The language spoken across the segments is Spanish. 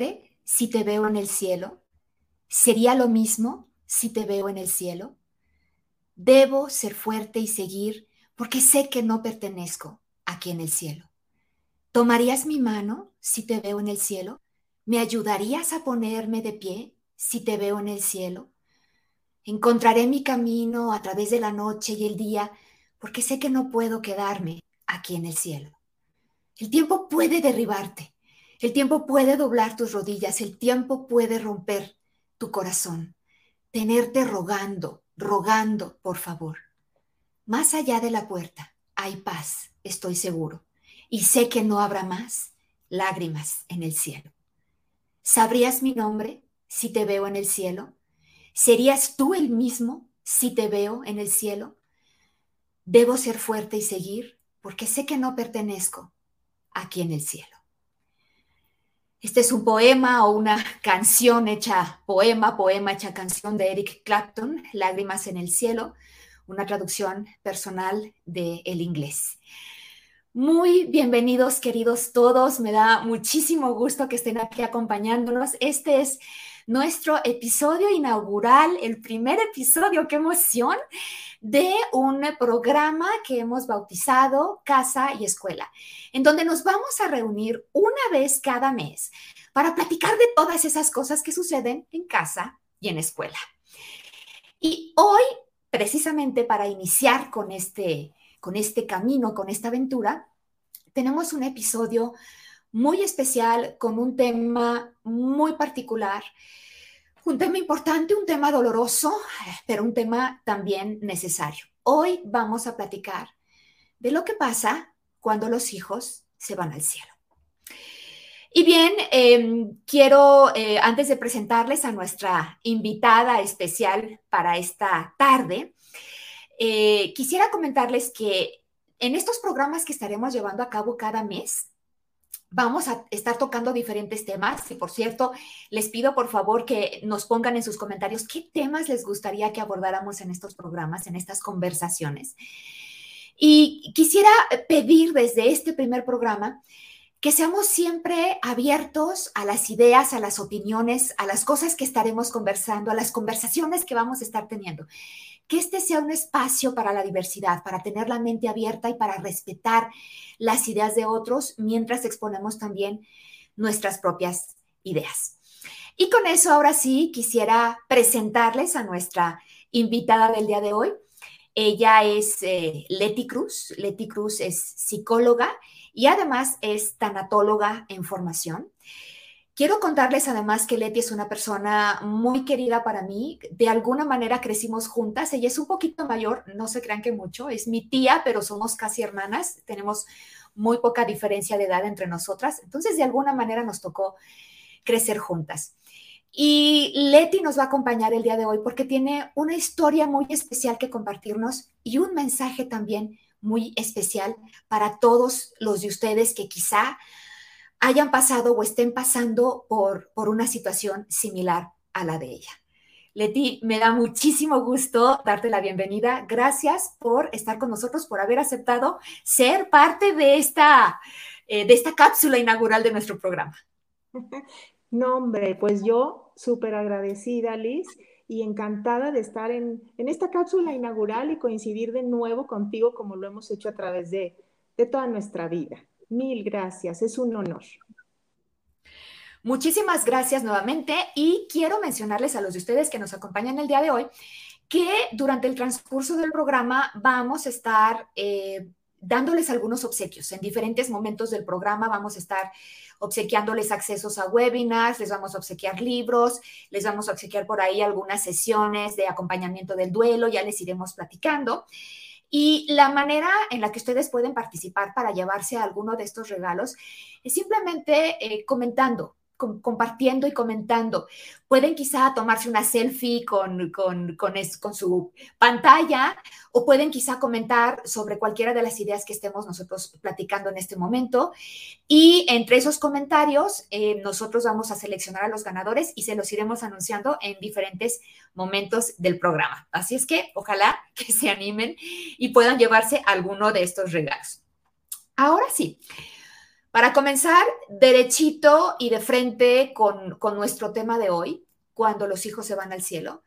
¿Sabrías mi nombre si te veo en el cielo? ¿Sería lo mismo si te veo en el cielo? Debo ser fuerte y seguir porque sé que no pertenezco aquí en el cielo. ¿Tomarías mi mano si te veo en el cielo? ¿Me ayudarías a ponerme de pie si te veo en el cielo? Encontraré mi camino a través de la noche y el día porque sé que no puedo quedarme aquí en el cielo. El tiempo puede derribarte, el tiempo puede doblar tus rodillas, el tiempo puede romper tu corazón, tenerte rogando, rogando, por favor. Más allá de la puerta hay paz, estoy seguro, y sé que no habrá más lágrimas en el cielo. ¿Sabrías mi nombre si te veo en el cielo? ¿Serías tú el mismo si te veo en el cielo? Debo ser fuerte y seguir porque sé que no pertenezco aquí en el cielo. Este es un poema o una canción hecha poema, poema hecha canción de Eric Clapton, Lágrimas en el cielo, una traducción personal del el inglés. Muy bienvenidos, queridos todos. Me da muchísimo gusto que estén aquí acompañándonos. Este es nuestro episodio inaugural, el primer episodio, qué emoción, de un programa que hemos bautizado Casa y Escuela, en donde nos vamos a reunir una vez cada mes para platicar de todas esas cosas que suceden en casa y en escuela. Y hoy, precisamente para iniciar con este, con este camino, con esta aventura, tenemos un episodio muy especial con un tema muy particular un tema importante, un tema doloroso, pero un tema también necesario. Hoy vamos a platicar de lo que pasa cuando los hijos se van al cielo. Y bien, em, quiero, eh, antes de presentarles a nuestra invitada especial para esta tarde, eh, quisiera comentarles que en estos programas que estaremos llevando a cabo cada mes, Vamos a estar tocando diferentes temas y por cierto, les pido por favor que nos pongan en sus comentarios qué temas les gustaría que abordáramos en estos programas, en estas conversaciones. Y quisiera pedir desde este primer programa que seamos siempre abiertos a las ideas, a las opiniones, a las cosas que estaremos conversando, a las conversaciones que vamos a estar teniendo que este sea un espacio para la diversidad, para tener la mente abierta y para respetar las ideas de otros mientras exponemos también nuestras propias ideas. Y con eso, ahora sí, quisiera presentarles a nuestra invitada del día de hoy. Ella es eh, Leti Cruz. Leti Cruz es psicóloga y además es tanatóloga en formación. Quiero contarles además que Leti es una persona muy querida para mí. De alguna manera crecimos juntas. Ella es un poquito mayor, no se crean que mucho. Es mi tía, pero somos casi hermanas. Tenemos muy poca diferencia de edad entre nosotras. Entonces, de alguna manera nos tocó crecer juntas. Y Leti nos va a acompañar el día de hoy porque tiene una historia muy especial que compartirnos y un mensaje también muy especial para todos los de ustedes que quizá hayan pasado o estén pasando por, por una situación similar a la de ella. Leti, me da muchísimo gusto darte la bienvenida. Gracias por estar con nosotros, por haber aceptado ser parte de esta, eh, de esta cápsula inaugural de nuestro programa. No, hombre, pues yo súper agradecida, Liz, y encantada de estar en, en, esta cápsula inaugural y coincidir de nuevo contigo como lo hemos hecho a través de, de toda nuestra vida. Mil gracias, es un honor. Muchísimas gracias nuevamente y quiero mencionarles a los de ustedes que nos acompañan el día de hoy que durante el transcurso del programa vamos a estar eh, dándoles algunos obsequios. En diferentes momentos del programa vamos a estar obsequiándoles accesos a webinars, les vamos a obsequiar libros, les vamos a obsequiar por ahí algunas sesiones de acompañamiento del duelo, ya les iremos platicando. Y la manera en la que ustedes pueden participar para llevarse alguno de estos regalos es simplemente eh, comentando, compartiendo y comentando. Pueden quizá tomarse una selfie con, con, con, su pantalla o pueden quizá comentar sobre cualquiera de las ideas que estemos nosotros platicando en este momento. Y entre esos comentarios, eh, nosotros vamos a seleccionar a los ganadores y se los iremos anunciando en diferentes momentos del programa. Así es que ojalá que se animen y puedan llevarse alguno de estos regalos. Ahora sí. Para comenzar, derechito y de frente con, nuestro tema de hoy, cuando los hijos se van al cielo.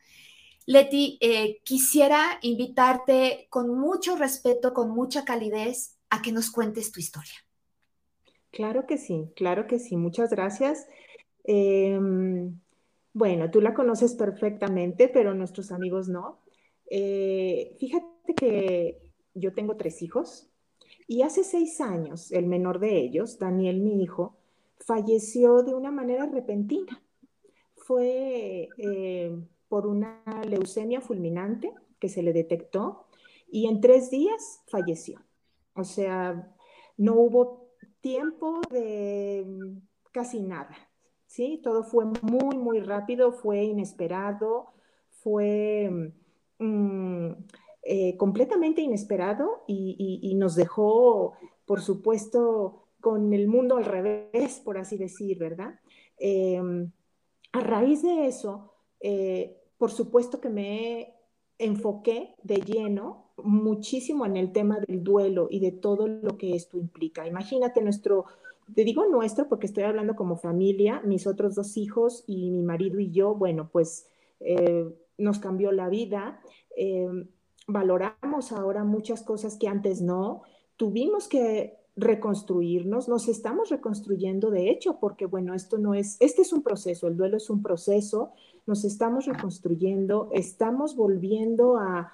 Leti, eh, quisiera invitarte con mucho respeto, con mucha calidez, a que nos cuentes tu historia. Claro que sí, claro que sí. Muchas gracias. Em, bueno, tú la conoces perfectamente, pero nuestros amigos no. Eh, fíjate que yo tengo tres hijos y hace seis años el menor de ellos, Daniel, mi hijo, falleció de una manera repentina. Fue eh, por una leucemia fulminante que se le detectó y en tres días falleció. O sea, no hubo tiempo de casi nada. ¿sí? Todo fue muy, muy rápido, fue inesperado, fue mm, eh, completamente inesperado y, nos dejó, por supuesto, con el mundo al revés, por así decir, ¿verdad? Em, a raíz de eso, eh, por supuesto que me enfoqué de lleno muchísimo en el tema del duelo y de todo lo que esto implica. Imagínate nuestro te digo nuestro porque estoy hablando como familia, mis otros dos hijos y mi marido y yo, bueno, pues eh, nos cambió la vida, eh, valoramos ahora muchas cosas que antes no, tuvimos que reconstruirnos, nos estamos reconstruyendo de hecho, porque bueno, esto no es, este es un proceso, el duelo es un proceso, nos estamos reconstruyendo, estamos volviendo a,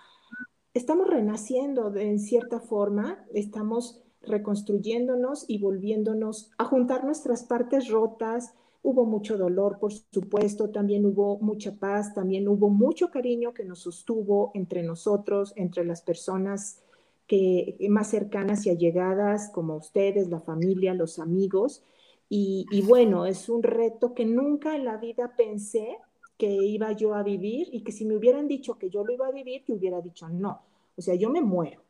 estamos renaciendo en cierta forma, estamos reconstruyéndonos y volviéndonos a juntar nuestras partes rotas. Hubo mucho dolor, por supuesto, también hubo mucha paz, también hubo mucho cariño que nos sostuvo entre nosotros, entre las personas que, más cercanas y allegadas, como ustedes, la familia, los amigos. Y, y bueno, es un reto que nunca en la vida pensé que iba yo a vivir y que si me hubieran dicho que yo lo iba a vivir, yo hubiera dicho no. O sea, yo me muero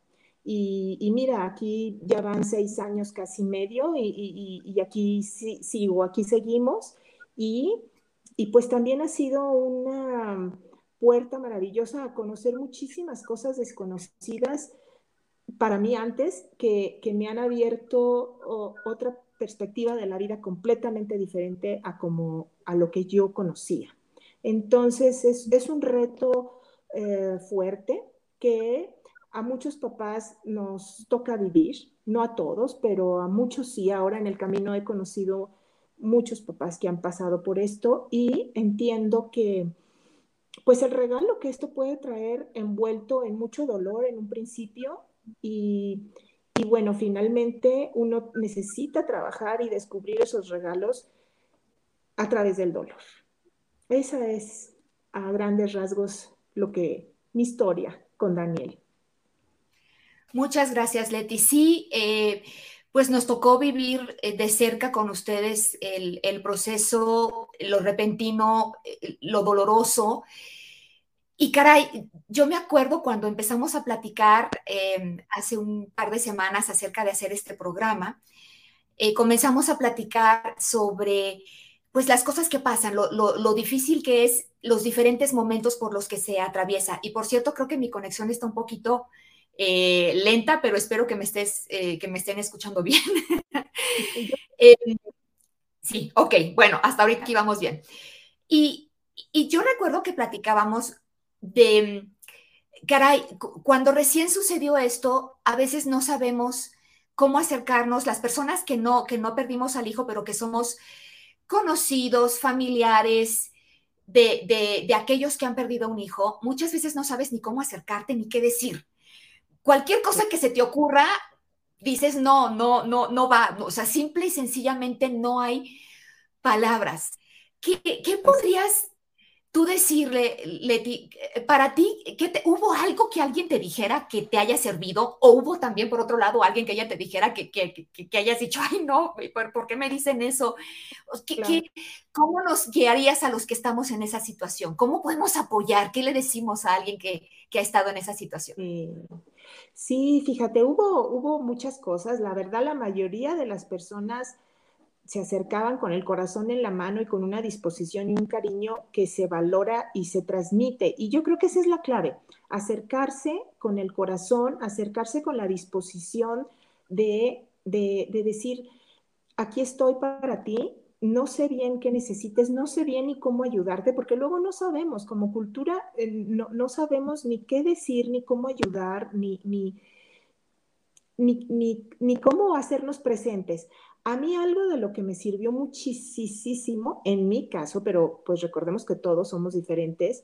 y, mira, aquí ya van seis años casi medio y, aquí sigo, aquí seguimos. Y, pues también ha sido una puerta maravillosa a conocer muchísimas cosas desconocidas para mí antes que, me han abierto otra perspectiva de la vida completamente diferente a, como, a lo que yo conocía. Entonces es, un reto eh, fuerte que a muchos papás nos toca vivir, no a todos, pero a muchos sí. Ahora en el camino he conocido muchos papás que han pasado por esto y entiendo que pues el regalo que esto puede traer envuelto en mucho dolor en un principio y, y bueno, finalmente uno necesita trabajar y descubrir esos regalos a través del dolor. Esa es a grandes rasgos lo que mi historia con Daniel. Muchas gracias, Leti. Sí, eh, pues nos tocó vivir eh, de cerca con ustedes el, proceso, lo repentino, eh, lo doloroso. Y caray, yo me acuerdo cuando empezamos a platicar em, hace un par de semanas acerca de hacer este programa, comenzamos a platicar sobre pues las cosas que pasan, lo, lo, difícil que es los diferentes momentos por los que se atraviesa. Y por cierto, creo que mi conexión está un poquito eh, lenta, pero espero que me, estés, eh, que me estén escuchando bien. Eh, sí, ok, bueno, hasta ahorita aquí vamos bien. Y, yo recuerdo que platicábamos de, caray, cuando recién sucedió esto, a veces no sabemos cómo acercarnos, las personas que no, que no perdimos al hijo, pero que somos conocidos, familiares, de, de, de, aquellos que han perdido un hijo, muchas veces no sabes ni cómo acercarte ni qué decir cualquier cosa que se te ocurra, dices, no, no, no, no va. O sea, simple y sencillamente no hay palabras. ¿Qué, qué podrías tú decirle, Leti, para ti, te, ¿hubo algo que alguien te dijera que te haya servido? ¿O hubo también, por otro lado, alguien que ella te dijera que, que, que, hayas dicho, ay, no, ¿por, qué me dicen eso? cómo nos guiarías a los que estamos en esa situación? ¿Cómo podemos apoyar? ¿Qué le decimos a alguien que, ha estado en esa situación? Sí, fíjate, hubo, hubo muchas cosas. La verdad, la mayoría de las personas se acercaban con el corazón en la mano y con una disposición y un cariño que se valora y se transmite. Y yo creo que esa es la clave, acercarse con el corazón, acercarse con la disposición de, de, decir, aquí estoy para ti, no sé bien qué necesites, no sé bien ni cómo ayudarte, porque luego no sabemos, como cultura, eh, no, sabemos ni qué decir, ni cómo ayudar, ni, ni, ni, ni, cómo hacernos presentes. A mí algo de lo que me sirvió muchísimo, en mi caso, pero pues recordemos que todos somos diferentes,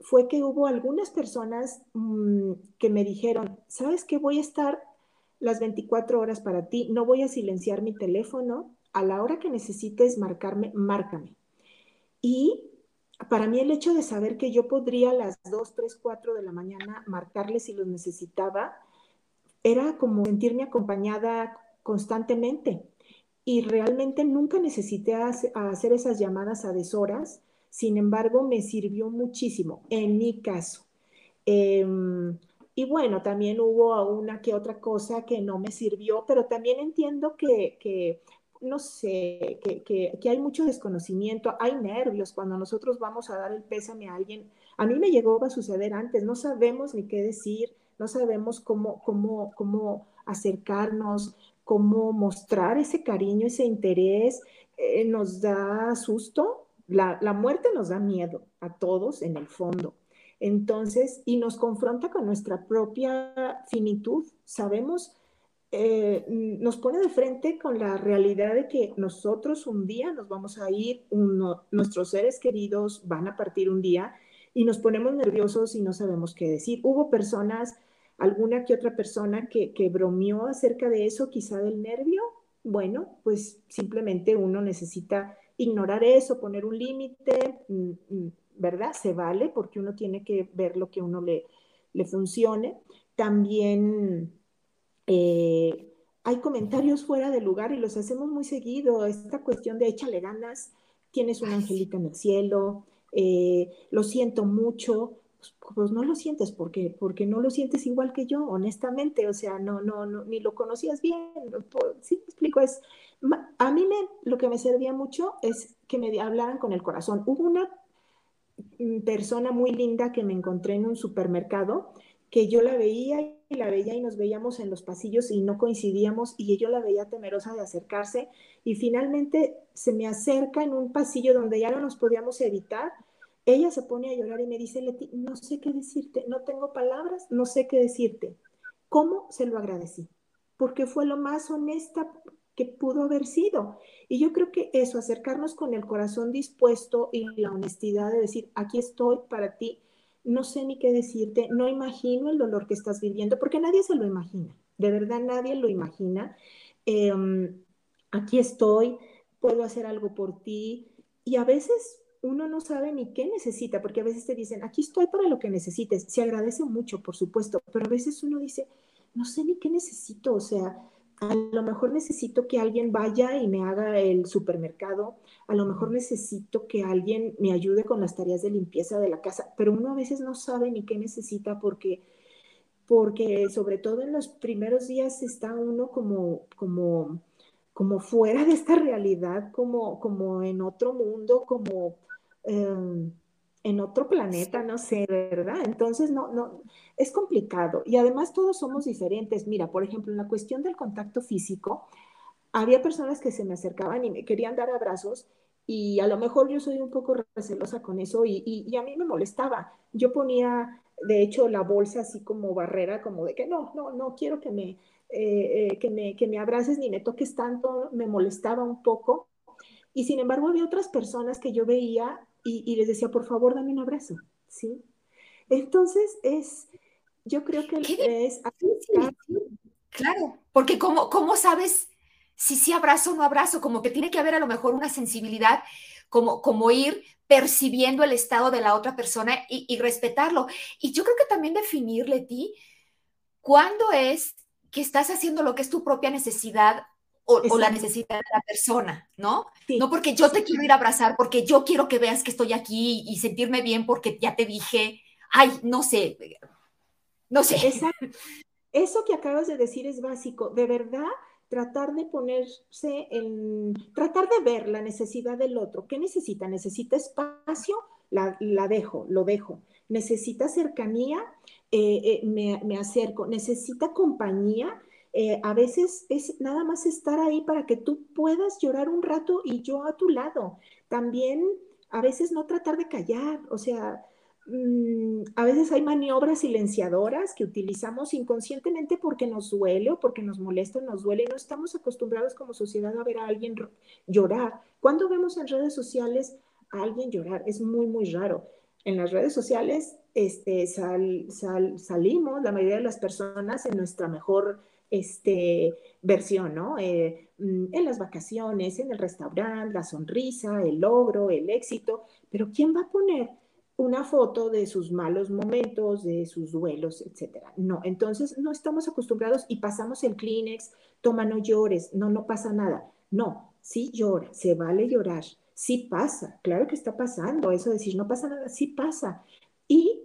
fue que hubo algunas personas mm, que me dijeron, ¿sabes qué? Voy a estar las 24 horas para ti, no voy a silenciar mi teléfono, a la hora que necesites marcarme, márcame. Y para mí el hecho de saber que yo podría a las 2, 3, 4 de la mañana marcarles si los necesitaba, era como sentirme acompañada constantemente. Y realmente nunca necesité hacer esas llamadas a deshoras, sin embargo, me sirvió muchísimo en mi caso. Em, y bueno, también hubo una que otra cosa que no me sirvió, pero también entiendo que, que no sé, que, hay mucho desconocimiento, hay nervios cuando nosotros vamos a dar el pésame a alguien. A mí me llegó a suceder antes, no sabemos ni qué decir, no sabemos cómo, cómo, cómo acercarnos, cómo mostrar ese cariño, ese interés. Eh, nos da susto, la, la muerte nos da miedo a todos en el fondo. Entonces, y nos confronta con nuestra propia finitud. Sabemos eh, nos pone de frente con la realidad de que nosotros un día nos vamos a ir, nuestros seres queridos van a partir un día y nos ponemos nerviosos y no sabemos qué decir. Hubo personas, alguna que otra persona que, que bromeó acerca de eso, quizá del nervio. Bueno, pues simplemente uno necesita ignorar eso, poner un límite, mm, mm, ¿verdad? Se vale porque uno tiene que ver lo que uno le, le funcione. También eh, hay comentarios fuera de lugar y los hacemos muy seguido. Esta cuestión de échale ganas, tienes un angelito en el cielo, eh, lo siento mucho. Pues, pues, no lo sientes porque, porque no lo sientes igual que yo, honestamente. O sea, no, no, no ni lo conocías bien. sí, me explico. Es, a mí me, lo que me servía mucho es que me hablaran con el corazón. Hubo una mm, persona muy linda que me encontré en un supermercado que yo la veía y la veía y nos veíamos en los pasillos y no coincidíamos y yo la veía temerosa de acercarse y finalmente se me acerca en un pasillo donde ya no nos podíamos evitar. Ella se pone a llorar y me dice, Leti, no sé qué decirte, no tengo palabras, no sé qué decirte. ¿Cómo se lo agradecí? Porque fue lo más honesta que pudo haber sido. Y yo creo que eso, acercarnos con el corazón dispuesto y la honestidad de decir, aquí estoy para ti, no sé ni qué decirte, no imagino el dolor que estás viviendo, porque nadie se lo imagina, de verdad nadie lo imagina. Em, aquí estoy, puedo hacer algo por ti, y a veces uno no sabe ni qué necesita, porque a veces te dicen, aquí estoy para lo que necesites, se agradece mucho, por supuesto, pero a veces uno dice, no sé ni qué necesito, o sea, a lo mejor necesito que alguien vaya y me haga el supermercado, a lo mejor necesito que alguien me ayude con las tareas de limpieza de la casa, pero uno a veces no sabe ni qué necesita porque, porque sobre todo en los primeros días está uno como, como, como fuera de esta realidad, como, como en otro mundo, como... Em, en otro planeta, no sé, ¿verdad? Entonces, no, no, es complicado. Y además todos somos diferentes. Mira, por ejemplo, en la cuestión del contacto físico, había personas que se me acercaban y me querían dar abrazos y a lo mejor yo soy un poco recelosa con eso y, y, a mí me molestaba. Yo ponía, de hecho, la bolsa así como barrera, como de que no, no, no quiero que me, eh, eh, que me, que me abraces ni me toques tanto, me molestaba un poco. Y sin embargo, había otras personas que yo veía y, les decía, por favor, dame un abrazo, ¿sí? Entonces, es, yo creo que es... Claro, porque ¿cómo, ¿cómo sabes si sí abrazo o no abrazo? Como que tiene que haber a lo mejor una sensibilidad, como, como ir percibiendo el estado de la otra persona y, y respetarlo. Y yo creo que también definirle ti cuándo es que estás haciendo lo que es tu propia necesidad o, la necesidad de la persona, ¿no? No porque yo te quiero ir a abrazar, porque yo quiero que veas que estoy aquí y sentirme bien porque ya te dije, ay, no sé, no sé. Eso que acabas de decir es básico. De verdad, tratar de ponerse en, tratar de ver la necesidad del otro. ¿Qué necesita? ¿Necesita espacio? La, dejo, lo dejo. ¿Necesita cercanía? Eh, eh, me, me acerco. ¿Necesita compañía? Eh, a veces es nada más estar ahí para que tú puedas llorar un rato y yo a tu lado. También a veces no tratar de callar, o sea, mm, a veces hay maniobras silenciadoras que utilizamos inconscientemente porque nos duele o porque nos molesta o nos duele no estamos acostumbrados como sociedad a ver a alguien llorar. Cuando vemos en redes sociales a alguien llorar? Es muy, muy raro. En las redes sociales este, salimos, la mayoría de las personas, en nuestra mejor este, versión, ¿no? Eh, mm, en las vacaciones, en el restaurante, la sonrisa, el logro, el éxito, pero ¿quién va a poner una foto de sus malos momentos, de sus duelos, etcétera? No, entonces no estamos acostumbrados y pasamos el Kleenex, toma, no llores, no, no pasa nada. No, sí llora, se vale llorar, sí pasa, claro que está pasando, eso de decir no pasa nada, sí pasa. Y,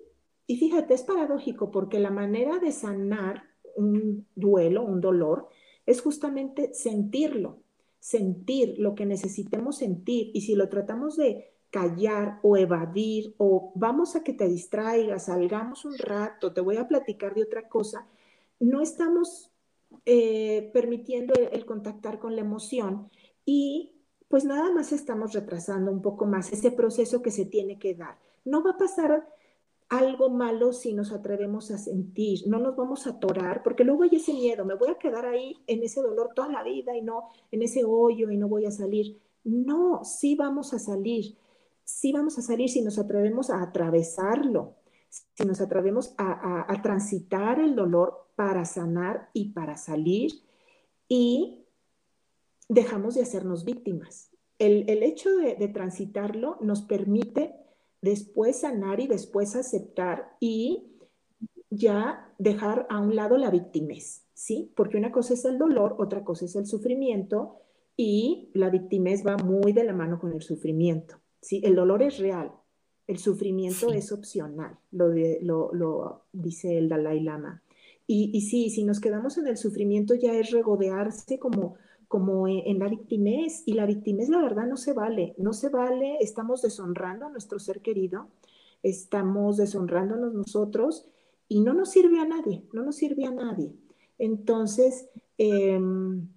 y fíjate, es paradójico porque la manera de sanar un duelo, un dolor, es justamente sentirlo, sentir lo que necesitemos sentir. Y si lo tratamos de callar o evadir o vamos a que te distraigas, salgamos un rato, te voy a platicar de otra cosa, no estamos eh, permitiendo el contactar con la emoción y pues nada más estamos retrasando un poco más ese proceso que se tiene que dar. No va a pasar algo malo si nos atrevemos a sentir, no nos vamos a atorar, porque luego hay ese miedo, me voy a quedar ahí en ese dolor toda la vida y no en ese hoyo y no voy a salir. No, sí vamos a salir, sí vamos a salir si nos atrevemos a atravesarlo, si nos atrevemos a, transitar el dolor para sanar y para salir y dejamos de hacernos víctimas. El, hecho de, de transitarlo nos permite después sanar y después aceptar y ya dejar a un lado la victimez, ¿sí? Porque una cosa es el dolor, otra cosa es el sufrimiento y la victimez va muy de la mano con el sufrimiento, ¿sí? El dolor es real, el sufrimiento es opcional, lo, lo, dice el Dalai Lama. Y, y sí, si nos quedamos en el sufrimiento ya es regodearse como como en la victimez. Y la victimez, la verdad, no se vale. No se vale. Estamos deshonrando a nuestro ser querido, estamos deshonrándonos nosotros y no nos sirve a nadie, no nos sirve a nadie. Entonces, em,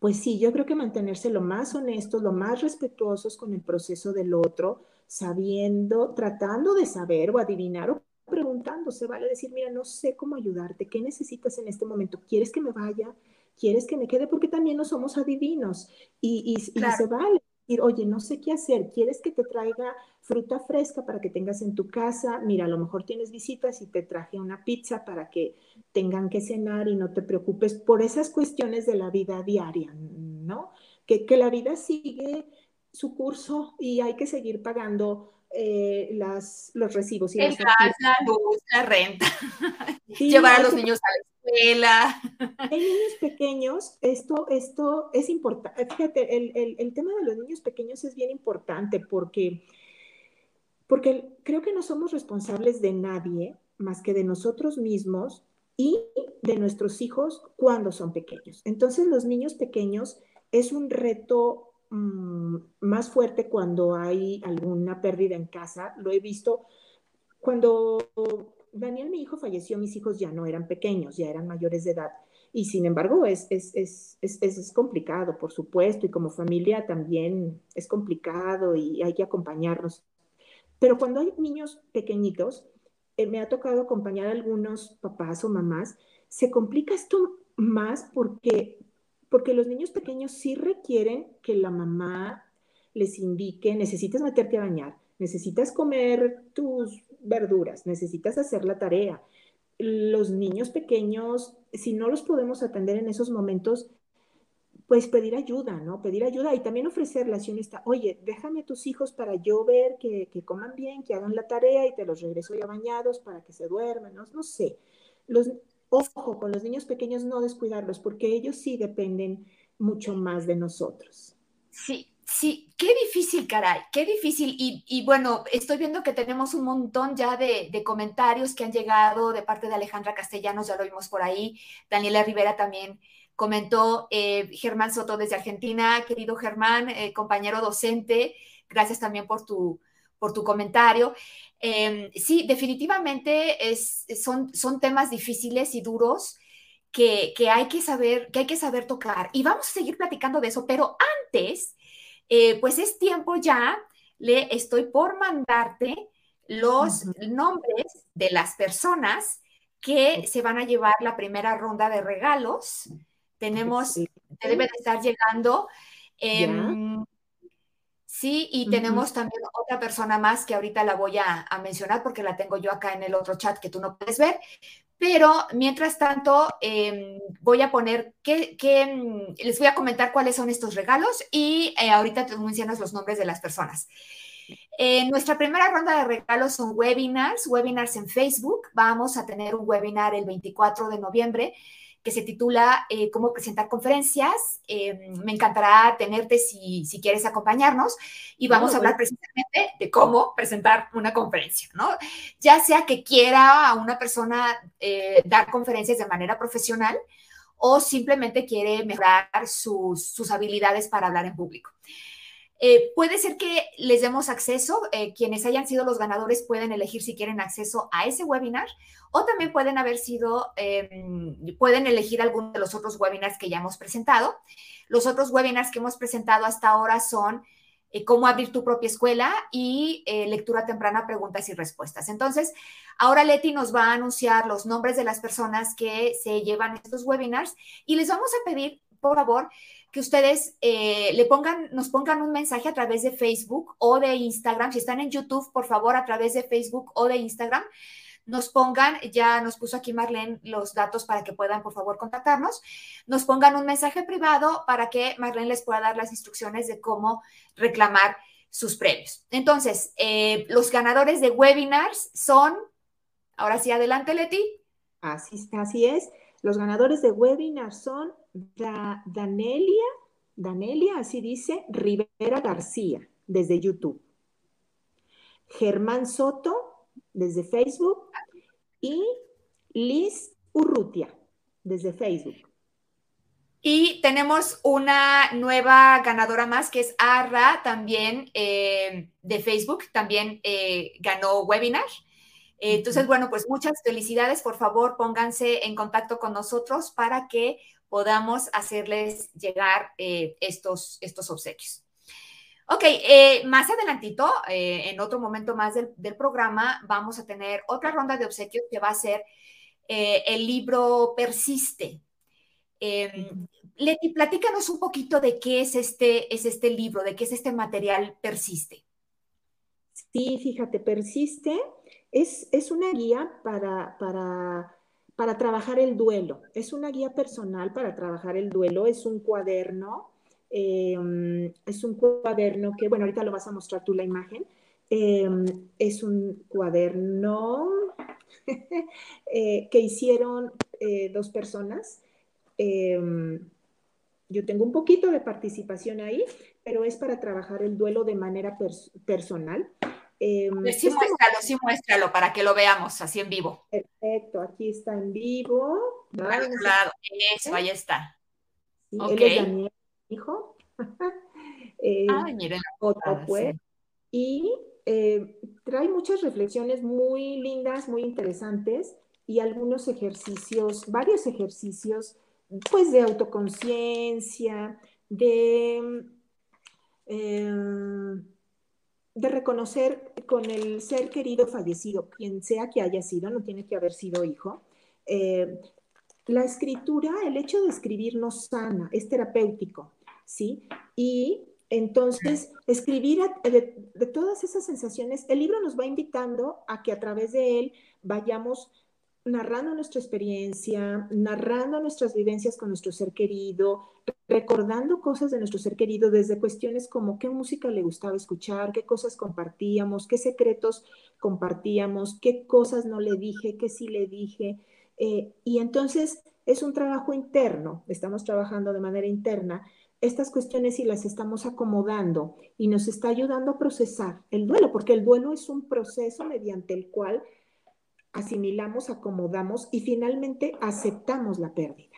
pues sí, yo creo que mantenerse lo más honestos, lo más respetuosos con el proceso del otro, sabiendo, tratando de saber o adivinar o preguntando, se vale decir, mira, no sé cómo ayudarte, ¿qué necesitas en este momento? ¿Quieres que me vaya? ¿Quieres que me quede? Porque también no somos adivinos y, y, se vale decir, oye, no sé qué hacer, ¿quieres que te traiga fruta fresca para que tengas en tu casa? Mira, a lo mejor tienes visitas y te traje una pizza para que tengan que cenar y no te preocupes por esas cuestiones de la vida diaria, ¿no? Que, que la vida sigue su curso y hay que seguir pagando eh, las, los recibos. Y El gas, la luz, la renta, llevar a los niños a la escuela. En niños pequeños, esto, esto es importante. Fíjate, el, el, el, tema de los niños pequeños es bien importante porque, porque creo que no somos responsables de nadie más que de nosotros mismos y de nuestros hijos cuando son pequeños. Entonces, los niños pequeños es un reto Mm, más fuerte cuando hay alguna pérdida en casa. Lo he visto cuando Daniel, mi hijo, falleció, mis hijos ya no eran pequeños, ya eran mayores de edad. Y sin embargo, es, es, es, es, complicado, por supuesto, y como familia también es complicado y hay que acompañarnos. Pero cuando hay niños pequeñitos, eh, me ha tocado acompañar a algunos papás o mamás, se complica esto más porque porque los niños pequeños sí requieren que la mamá les indique, necesitas meterte a bañar, necesitas comer tus verduras, necesitas hacer la tarea. Los niños pequeños, si no los podemos atender en esos momentos, pues pedir ayuda, ¿no? Pedir ayuda y también ofrecerla si está, oye, déjame a tus hijos para yo ver que, que, coman bien, que hagan la tarea y te los regreso ya bañados para que se duerman, no, no sé. Los, ojo, con los niños pequeños no descuidarlos, porque ellos sí dependen mucho más de nosotros. Sí, sí, qué difícil, caray, qué difícil. Y, bueno, estoy viendo que tenemos un montón ya de, comentarios que han llegado de parte de Alejandra Castellanos, ya lo vimos por ahí. Daniela Rivera también comentó, eh, Germán Soto desde Argentina, querido Germán, eh, compañero docente, gracias también por tu, por tu comentario. Em, sí, definitivamente es, son, son temas difíciles y duros que, hay que saber, que hay que saber tocar. Y vamos a seguir platicando de eso, pero antes, eh, pues es tiempo ya, le estoy por mandarte los nombres de las personas que se van a llevar la primera ronda de regalos. Tenemos, debe de estar llegando. Sí, y tenemos también otra persona más que ahorita la voy a, mencionar porque la tengo yo acá en el otro chat que tú no puedes ver. Pero mientras tanto, em, voy a poner que, mm, les voy a comentar cuáles son estos regalos y eh, ahorita te mencionas los nombres de las personas. En nuestra primera ronda de regalos son webinars, webinars en Facebook. Vamos a tener un webinar el 24 de noviembre que se titula eh, Cómo presentar conferencias. Eh, me encantará tenerte si, quieres acompañarnos y vamos a hablar precisamente de cómo presentar una conferencia, ¿no? Ya sea que quiera a una persona eh, dar conferencias de manera profesional o simplemente quiere mejorar sus habilidades para hablar en público. Eh, puede ser que les demos acceso, eh, quienes hayan sido los ganadores pueden elegir si quieren acceso a ese webinar o también pueden haber sido, em, pueden elegir alguno de los otros webinars que ya hemos presentado. Los otros webinars que hemos presentado hasta ahora son eh, cómo abrir tu propia escuela y lectura temprana, preguntas y respuestas. Entonces, ahora Leti nos va a anunciar los nombres de las personas que se llevan estos webinars y les vamos a pedir, por favor, que ustedes eh, le pongan, nos pongan un mensaje a través de Facebook o de Instagram. Si están en YouTube, por favor, a través de Facebook o de Instagram, nos pongan, ya nos puso aquí Marlene los datos para que puedan, por favor, contactarnos. Nos pongan un mensaje privado para que Marlene les pueda dar las instrucciones de cómo reclamar sus premios. Entonces, eh, los ganadores de webinars son, ahora sí, adelante, Leti. Así, así es. Los ganadores de webinars son Danelia, Danelia, así dice, Rivera García, desde YouTube. Germán Soto, desde Facebook. Y Liz Urrutia, desde Facebook. Y tenemos una nueva ganadora más que es Arra, también eh, de Facebook, también eh, ganó webinar. Eh, entonces, bueno, pues muchas felicidades. Por favor, pónganse en contacto con nosotros para que podamos hacerles llegar eh, estos, estos obsequios. Ok, eh, más adelantito, eh, en otro momento más del, programa, vamos a tener otra ronda de obsequios que va a ser el libro Persiste. Em, Leti, platícanos un poquito de qué es este, es este libro, de qué es este material Persiste. Sí, fíjate, Persiste es, es una guía para, para para trabajar el duelo. Es una guía personal para trabajar el duelo, es un cuaderno, em, es un cuaderno que, bueno, ahorita lo vas a mostrar tú la imagen, em, es un cuaderno eh, que hicieron eh, dos personas. Em, yo tengo un poquito de participación ahí, pero es para trabajar el duelo de manera personal. Eh, sí, muéstralo, sí, muéstralo para que lo veamos así en vivo. Perfecto, aquí está en vivo. Claro, claro, eso, ahí está. Sí, él es Daniel, hijo. eh, Ay, miren. Otro pues. Y eh, trae muchas reflexiones muy lindas, muy interesantes y algunos ejercicios, varios ejercicios, pues de autoconciencia, de... De reconocer con el ser querido fallecido, quien sea que haya sido, no tiene que haber sido hijo, eh, la escritura, el hecho de escribir nos sana, es terapéutico, ¿sí? Y entonces, escribir de, de, todas esas sensaciones, el libro nos va invitando a que a través de él vayamos narrando nuestra experiencia, narrando nuestras vivencias con nuestro ser querido, recordando cosas de nuestro ser querido desde cuestiones como qué música le gustaba escuchar, qué cosas compartíamos, qué secretos compartíamos, qué cosas no le dije, qué sí le dije. Eh, y entonces es un trabajo interno, estamos trabajando de manera interna estas cuestiones y las estamos acomodando y nos está ayudando a procesar el duelo, porque el duelo es un proceso mediante el cual asimilamos, acomodamos y finalmente aceptamos la pérdida.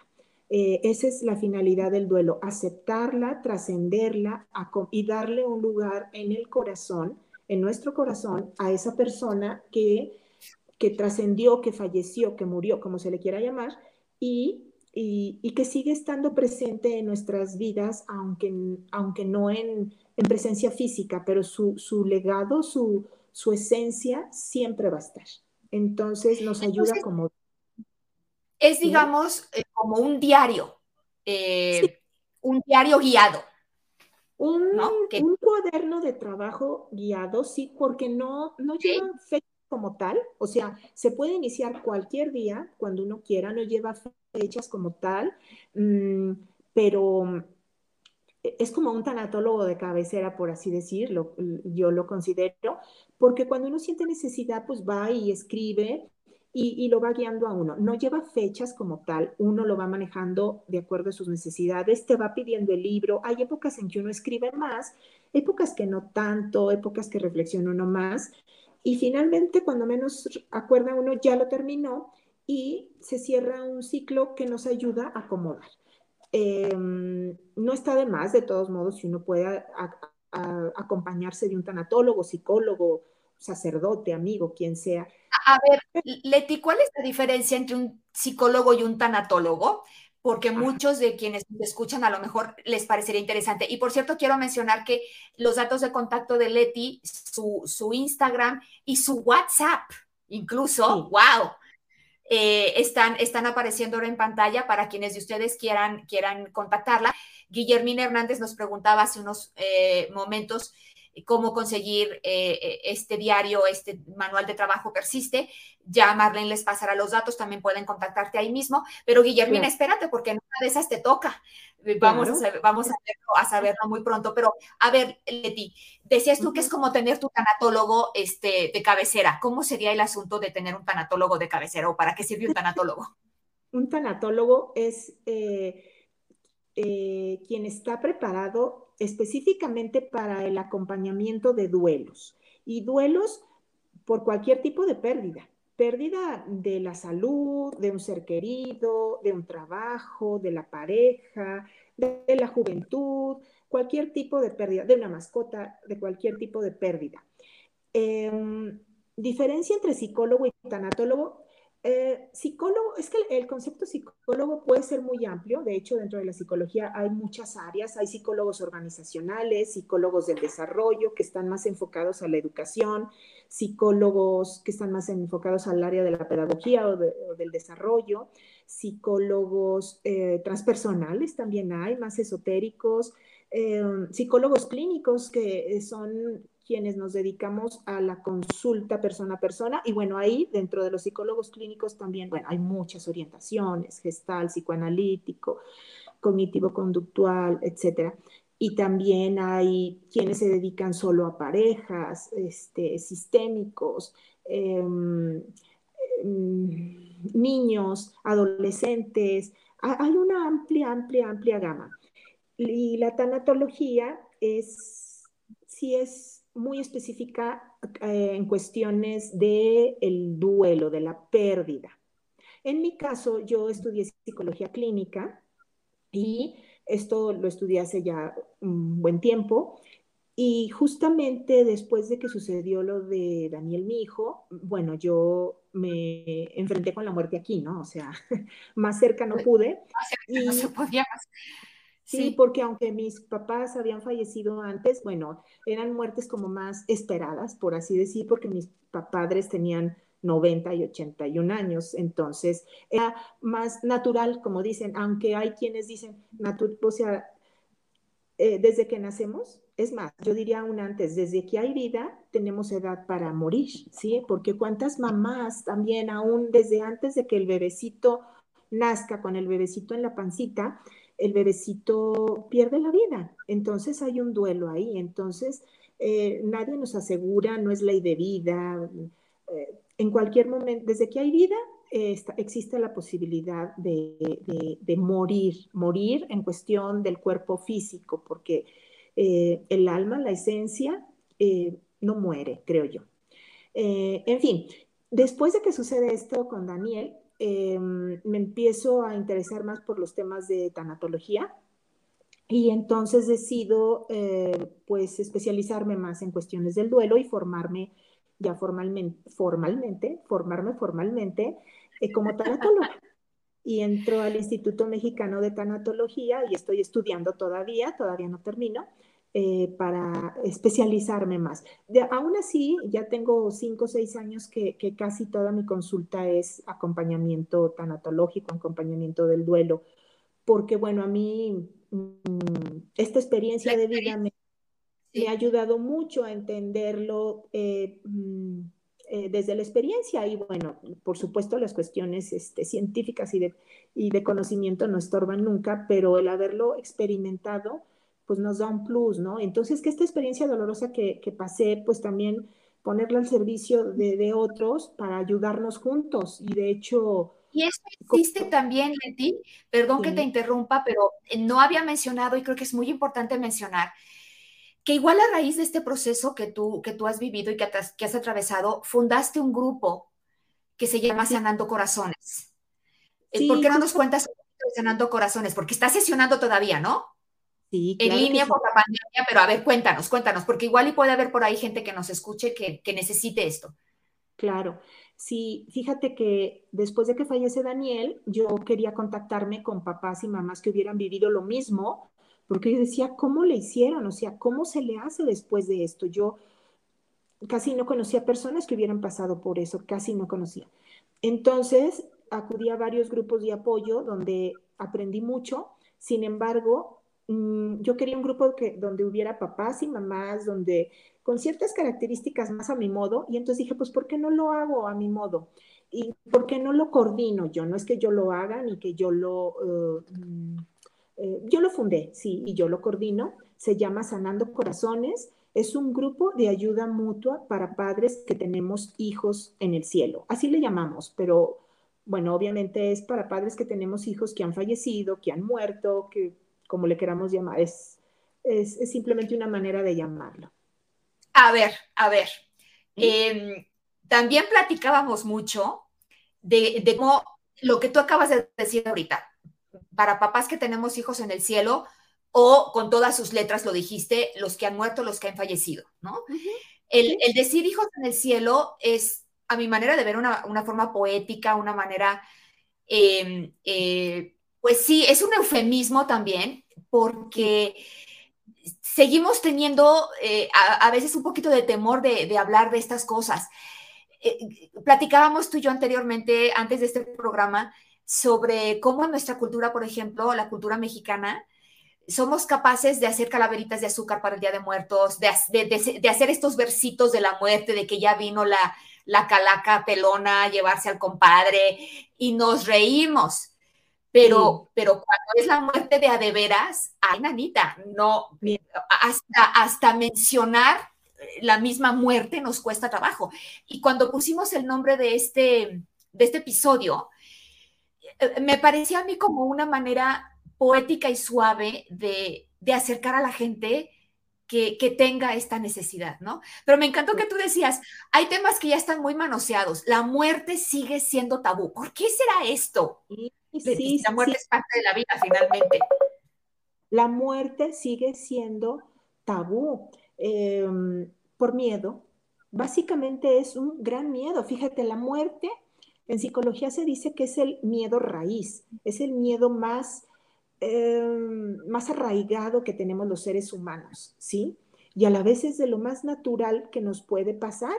Eh, esa es la finalidad del duelo, aceptarla, trascenderla y darle un lugar en el corazón, en nuestro corazón, a esa persona que, que trascendió, que falleció, que murió, como se le quiera llamar, y y, que sigue estando presente en nuestras vidas, aunque, aunque no en, presencia física, pero su, legado, su, su, esencia siempre va a estar. Entonces nos ayuda como... Es, digamos, eh, como un diario, eh, un diario guiado. Un, un, cuaderno de trabajo guiado, sí, porque no, no lleva fecha como tal, o sea, se puede iniciar cualquier día cuando uno quiera, no lleva fechas como tal, mm, pero es como un tanatólogo de cabecera, por así decirlo, yo lo considero, porque cuando uno siente necesidad, pues va y escribe y, lo va guiando a uno. No lleva fechas como tal, uno lo va manejando de acuerdo a sus necesidades, te va pidiendo el libro. Hay épocas en que uno escribe más, épocas que no tanto, épocas que reflexiona uno más, y finalmente, cuando menos acuerda uno, ya lo terminó y se cierra un ciclo que nos ayuda a acomodar. Em, no está de más, de todos modos, si uno puede acompañarse de un tanatólogo, psicólogo, sacerdote, amigo, quien sea. A ver, Leti, ¿cuál es la diferencia entre un psicólogo y un tanatólogo? porque muchos de quienes escuchan a lo mejor les parecería interesante. Y por cierto, quiero mencionar que los datos de contacto de Leti, su, su Instagram y su WhatsApp, incluso, wow, eh, están, están apareciendo ahora en pantalla para quienes de ustedes quieran, quieran contactarla. Guillermina Hernández nos preguntaba hace unos eh, momentos cómo conseguir eh, eh, este diario, este manual de trabajo persiste. Ya Marlene les pasará los datos, también pueden contactarte ahí mismo. Pero Guillermina, espérate, porque en una de esas te toca. Vamos, a, vamos a, saberlo, muy pronto. Pero a ver, Leti, decías tú que es como tener tu tanatólogo este, de cabecera. ¿Cómo sería el asunto de tener un tanatólogo de cabecera o para qué sirve un tanatólogo? un tanatólogo es quien está preparado específicamente para el acompañamiento de duelos y duelos por cualquier tipo de pérdida. Pérdida de la salud, de un ser querido, de un trabajo, de la pareja, de, la juventud, cualquier tipo de pérdida, de una mascota, de cualquier tipo de pérdida. Em, diferencia entre psicólogo y tanatólogo eh, psicólogo, es que el, concepto psicólogo puede ser muy amplio, de hecho dentro de la psicología hay muchas áreas, hay psicólogos organizacionales, psicólogos del desarrollo que están más enfocados a la educación, psicólogos que están más enfocados al área de la pedagogía o, del desarrollo, psicólogos eh, transpersonales también hay, más esotéricos, eh, psicólogos clínicos que son quienes nos dedicamos a la consulta persona a persona. Y bueno, ahí dentro de los psicólogos clínicos también, hay muchas orientaciones, gestal, psicoanalítico, cognitivo-conductual, etcétera. Y también hay quienes se dedican solo a parejas, este, sistémicos, em, em, niños, adolescentes. Hay una amplia, amplia, amplia gama. Y la tanatología es, sí es muy específica eh, en cuestiones del el duelo, de la pérdida. En mi caso, yo estudié psicología clínica y esto lo estudié hace ya un buen tiempo. Y justamente después de que sucedió lo de Daniel, mi hijo, bueno, yo me enfrenté con la muerte aquí, ¿no? O sea, más cerca no pude. no se podía más. Sí, porque aunque mis papás habían fallecido antes, bueno, eran muertes como más esperadas, por así decir, porque mis padres tenían 90 y 81 años, entonces era más natural, como dicen, aunque hay quienes dicen, o sea, eh, desde que nacemos, es más, yo diría aún antes, desde que hay vida, tenemos edad para morir, ¿sí? Porque cuántas mamás también, aún desde antes de que el bebecito nazca con el bebecito en la pancita, el bebecito pierde la vida. Entonces hay un duelo ahí. Entonces eh, nadie nos asegura, no es ley de vida. Eh, en cualquier momento, desde que hay vida, existe la posibilidad de, morir, morir en cuestión del cuerpo físico, porque eh, el alma, la esencia, no muere, creo yo. en fin, después de que sucede esto con Daniel, Em, me empiezo a interesar más por los temas de tanatología y entonces decido eh, pues especializarme más en cuestiones del duelo y formarme ya formalmente, formalmente formarme formalmente eh, como tanatóloga. y entro al Instituto Mexicano de Tanatología y estoy estudiando todavía, todavía no termino, eh, para especializarme más. aún así, ya tengo cinco o seis años que, casi toda mi consulta es acompañamiento tanatológico, acompañamiento del duelo, porque bueno, a mí mm, esta experiencia de vida me, ha ayudado mucho a entenderlo. Eh, mm, eh, desde la experiencia y bueno, por supuesto las cuestiones este, científicas y de, y de conocimiento no estorban nunca, pero el haberlo experimentado pues nos da un plus, ¿no? Entonces, que esta experiencia dolorosa que, que pasé, pues también ponerla al servicio de, de, otros para ayudarnos juntos. Y de hecho... Y esto existe también, Leti, perdón que te interrumpa, pero no había mencionado y creo que es muy importante mencionar que igual a raíz de este proceso que tú, que tú has vivido y que, has, que has atravesado, fundaste un grupo que se llama Sanando Corazones. Eh, ¿Por qué no nos cuentas Sanando Corazones? Porque está sesionando todavía, ¿no? Sí, en línea por la pandemia, pero a ver, cuéntanos, cuéntanos, porque igual y puede haber por ahí gente que nos escuche que, que necesite esto. Claro, sí, fíjate que después de que fallece Daniel, yo quería contactarme con papás y mamás que hubieran vivido lo mismo porque yo decía, ¿cómo le hicieron? O sea, ¿cómo se le hace después de esto? Yo casi no conocía personas que hubieran pasado por eso, casi no conocía. Entonces, acudí a varios grupos de apoyo donde aprendí mucho, sin embargo, mm, yo quería un grupo que, donde hubiera papás y mamás, donde con ciertas características más a mi modo, y entonces dije, pues, ¿por qué no lo hago a mi modo? ¿Y por qué no lo coordino yo? No es que yo lo haga ni que yo lo... Uh, eh, yo lo fundé, sí, y yo lo coordino, se llama Sanando Corazones, es un grupo de ayuda mutua para padres que tenemos hijos en el cielo, así le llamamos, pero bueno, obviamente es para padres que tenemos hijos que han fallecido, que han muerto, que como le queramos llamar, es, es, simplemente una manera de llamarlo. A ver, a ver, em, también platicábamos mucho de, de cómo lo que tú acabas de decir ahorita, para papás que tenemos hijos en el cielo o con todas sus letras, lo dijiste, los que han muerto, los que han fallecido, ¿no? el, decir hijos en el cielo es, a mi manera de ver, una, forma poética, una manera, em, eh, pues sí, es un eufemismo también, porque seguimos teniendo eh, a, veces un poquito de temor de, hablar de estas cosas. Eh, platicábamos tú y yo anteriormente, antes de este programa, sobre cómo en nuestra cultura, por ejemplo, la cultura mexicana, somos capaces de hacer calaveritas de azúcar para el Día de Muertos, de, hacer estos versitos de la muerte, de que ya vino la, la calaca pelona a llevarse al compadre y nos reímos. Pero, pero cuando es la muerte de adeveras, ay, nanita, no, hasta, hasta mencionar la misma muerte nos cuesta trabajo. Y cuando pusimos el nombre de este, de este episodio, eh, me parecía a mí como una manera poética y suave de, acercar a la gente que, tenga esta necesidad, ¿no? Pero me encantó que tú decías, hay temas que ya están muy manoseados, la muerte sigue siendo tabú. ¿Por qué será esto? Sí, la muerte es parte de la vida finalmente. La muerte sigue siendo tabú em, por miedo. Básicamente es un gran miedo. Fíjate, la muerte en psicología se dice que es el miedo raíz, es el miedo más, em, más arraigado que tenemos los seres humanos, ¿sí? Y a la vez es de lo más natural que nos puede pasar.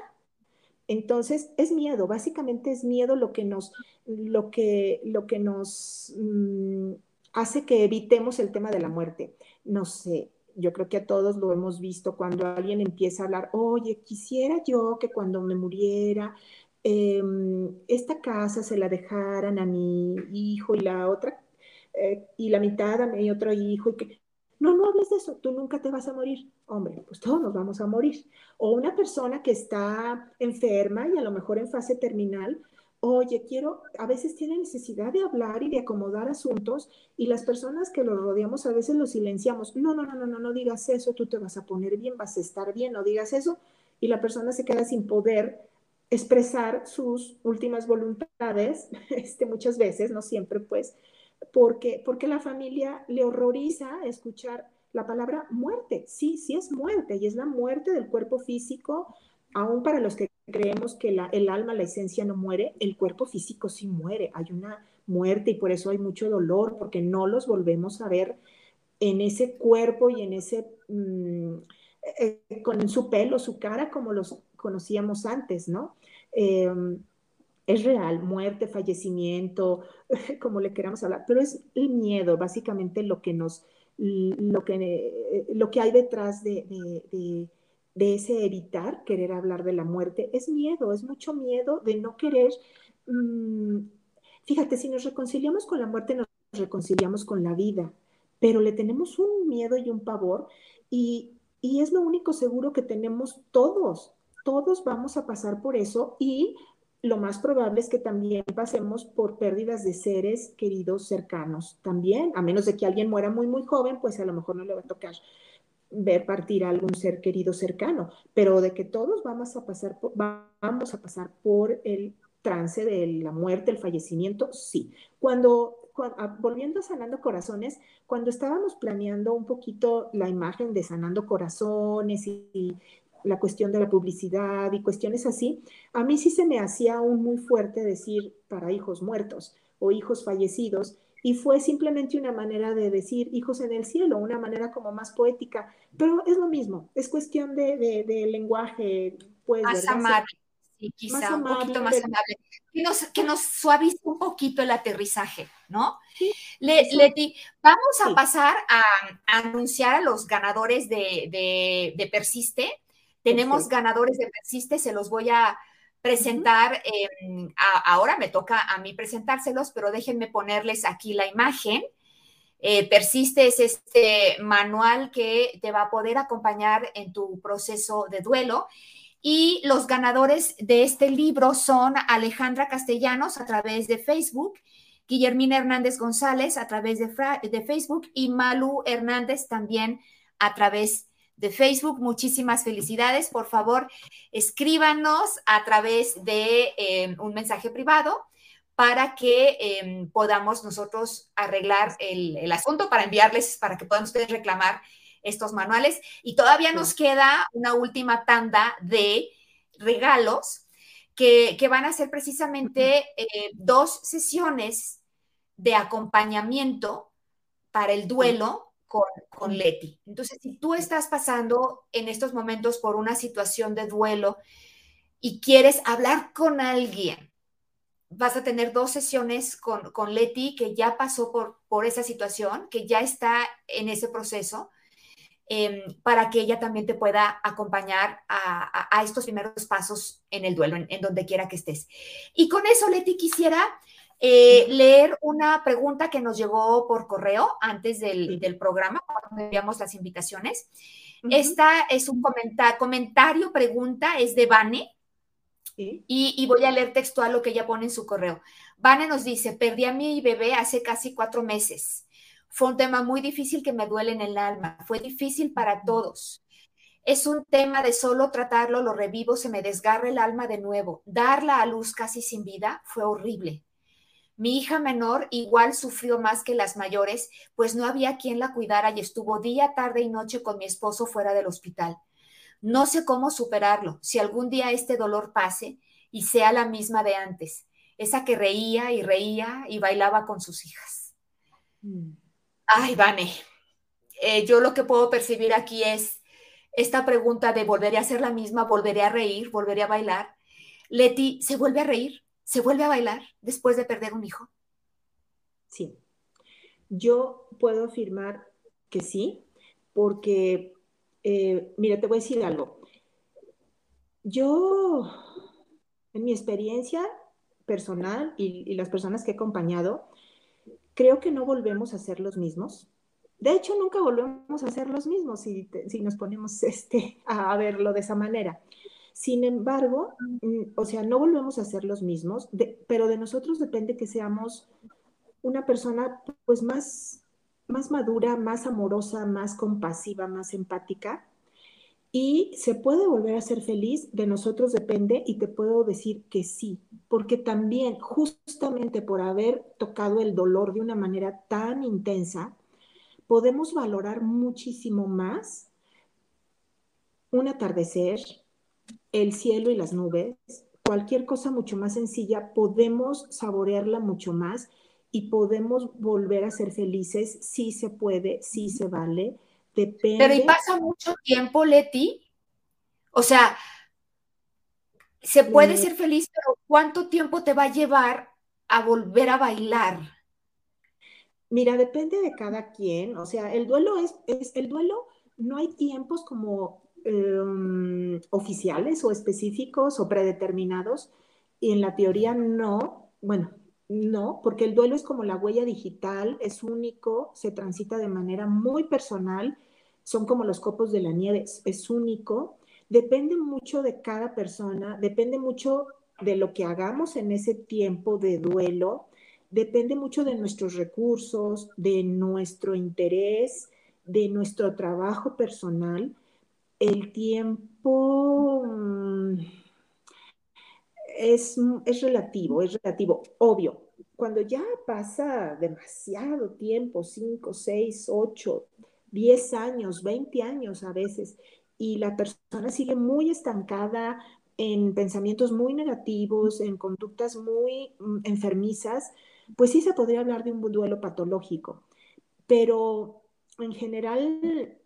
Entonces, es miedo, básicamente es miedo lo que nos, lo que, lo que nos mm, hace que evitemos el tema de la muerte. No sé, yo creo que a todos lo hemos visto cuando alguien empieza a hablar, oye, quisiera yo que cuando me muriera Em, esta casa se la dejaran a mi hijo y la otra, eh, y la mitad a mi otro hijo, y que, no, no hables de eso, tú nunca te vas a morir. Hombre, pues todos nos vamos a morir. O una persona que está enferma y a lo mejor en fase terminal, oye, quiero, a veces tiene necesidad de hablar y de acomodar asuntos y las personas que lo rodeamos a veces lo silenciamos. No, no, no, no, no, no digas eso, tú te vas a poner bien, vas a estar bien, no digas eso. Y la persona se queda sin poder expresar sus últimas voluntades, este, muchas veces, no siempre, pues, porque, porque la familia le horroriza escuchar la palabra muerte. Sí, sí es muerte, y es la muerte del cuerpo físico, aún para los que creemos que el alma, la esencia no muere, el cuerpo físico sí muere. Hay una muerte y por eso hay mucho dolor, porque no los volvemos a ver en ese cuerpo y en ese, mm, eh, con su pelo, su cara, como los conocíamos antes, ¿no? Em, es real, muerte, fallecimiento, como le queramos hablar, pero es el miedo, básicamente lo que nos, lo que, eh, lo que hay detrás de, de, ese evitar, querer hablar de la muerte, es miedo, es mucho miedo de no querer. Mm, fíjate, si nos reconciliamos con la muerte, nos reconciliamos con la vida, pero le tenemos un miedo y un pavor y, y es lo único seguro que tenemos todos. Todos vamos a pasar por eso y lo más probable es que también pasemos por pérdidas de seres queridos cercanos también, a menos de que alguien muera muy, muy joven, pues a lo mejor no le va a tocar ver partir a algún ser querido cercano, pero de que todos vamos a pasar por, vamos a pasar por el trance de la muerte, el fallecimiento, sí. Cuando, ah, volviendo a Sanando Corazones, cuando estábamos planeando un poquito la imagen de Sanando Corazones y, la cuestión de la publicidad y cuestiones así, a mí sí se me hacía aún muy fuerte decir para hijos muertos o hijos fallecidos, y fue simplemente una manera de decir hijos en el cielo, una manera como más poética, pero es lo mismo, es cuestión de, de, lenguaje, pues, más amable, sí, quizá un poquito más amable, que nos, que nos suavice un poquito el aterrizaje, ¿no? Leti, vamos a pasar a, anunciar a los ganadores de, de, de Persiste, tenemos ganadores de Persiste, se los voy a presentar. ahora me toca a mí presentárselos, pero déjenme ponerles aquí la imagen. Eh, Persiste es este manual que te va a poder acompañar en tu proceso de duelo. Y los ganadores de este libro son Alejandra Castellanos a través de Facebook, Guillermina Hernández González a través de, de Facebook y Malu Hernández también a través de Facebook. Muchísimas felicidades. Por favor, escríbanos a través de eh, un mensaje privado para que em, podamos nosotros arreglar el, asunto, para enviarles, para que puedan ustedes reclamar estos manuales. Y todavía nos queda una última tanda de regalos que, van a ser precisamente eh, dos sesiones de acompañamiento para el duelo con, Leti. Entonces, si tú estás pasando en estos momentos por una situación de duelo y quieres hablar con alguien, vas a tener dos sesiones con, con Leti que ya pasó por, por esa situación, que ya está en ese proceso, em, para que ella también te pueda acompañar a, estos primeros pasos en el duelo, en, en, donde quiera que estés. Y con eso, Leti, quisiera eh, leer una pregunta que nos llegó por correo antes del, programa, cuando enviamos las invitaciones. Esta es un comentario, pregunta, es de Vane. Y, y, voy a leer textual lo que ella pone en su correo. Vane nos dice, perdí a mi bebé hace casi cuatro meses. Fue un tema muy difícil que me duele en el alma. Fue difícil para todos. Es un tema de solo tratarlo, lo revivo, se me desgarra el alma de nuevo. Darla a luz casi sin vida fue horrible. Mi hija menor igual sufrió más que las mayores, pues no había quien la cuidara y estuvo día, tarde y noche con mi esposo fuera del hospital. No sé cómo superarlo, si algún día este dolor pase y sea la misma de antes, esa que reía y reía y bailaba con sus hijas. Mm. Ay, Vane, eh, yo lo que puedo percibir aquí es esta pregunta de volveré a ser la misma, volveré a reír, volveré a bailar. Leti, ¿se vuelve a reír? ¿Se vuelve a bailar después de perder un hijo? Sí. Yo puedo afirmar que sí, porque, eh, mira, te voy a decir algo. Yo, en mi experiencia personal y, las personas que he acompañado, creo que no volvemos a ser los mismos. De hecho, nunca volvemos a ser los mismos si, si nos ponemos este, a verlo de esa manera. Sin embargo, mm, o sea, no volvemos a ser los mismos, pero de nosotros depende que seamos una persona pues más, más madura, más amorosa, más compasiva, más empática. Y se puede volver a ser feliz, de nosotros depende, y te puedo decir que sí, porque también justamente por haber tocado el dolor de una manera tan intensa, podemos valorar muchísimo más un atardecer, el cielo y las nubes, cualquier cosa mucho más sencilla, podemos saborearla mucho más y podemos volver a ser felices, sí se puede, sí se vale, depende. Pero y pasa mucho tiempo, Leti. O sea, se puede ser feliz, pero ¿cuánto tiempo te va a llevar a volver a bailar? Mira, depende de cada quien. O sea, el duelo es, es el duelo, no hay tiempos como em, oficiales o específicos o predeterminados. Y en la teoría no, bueno, no, porque el duelo es como la huella digital, es único, se transita de manera muy personal, son como los copos de la nieve, es, único, depende mucho de cada persona, depende mucho de lo que hagamos en ese tiempo de duelo, depende mucho de nuestros recursos, de nuestro interés, de nuestro trabajo personal. El tiempo... Mm, es, es relativo, es relativo, obvio. Cuando ya pasa demasiado tiempo, 5, 6, 8, 10 años, 20 años a veces, y la persona sigue muy estancada en pensamientos muy negativos, en conductas muy mm, enfermizas, pues sí se podría hablar de un duelo patológico. Pero en general,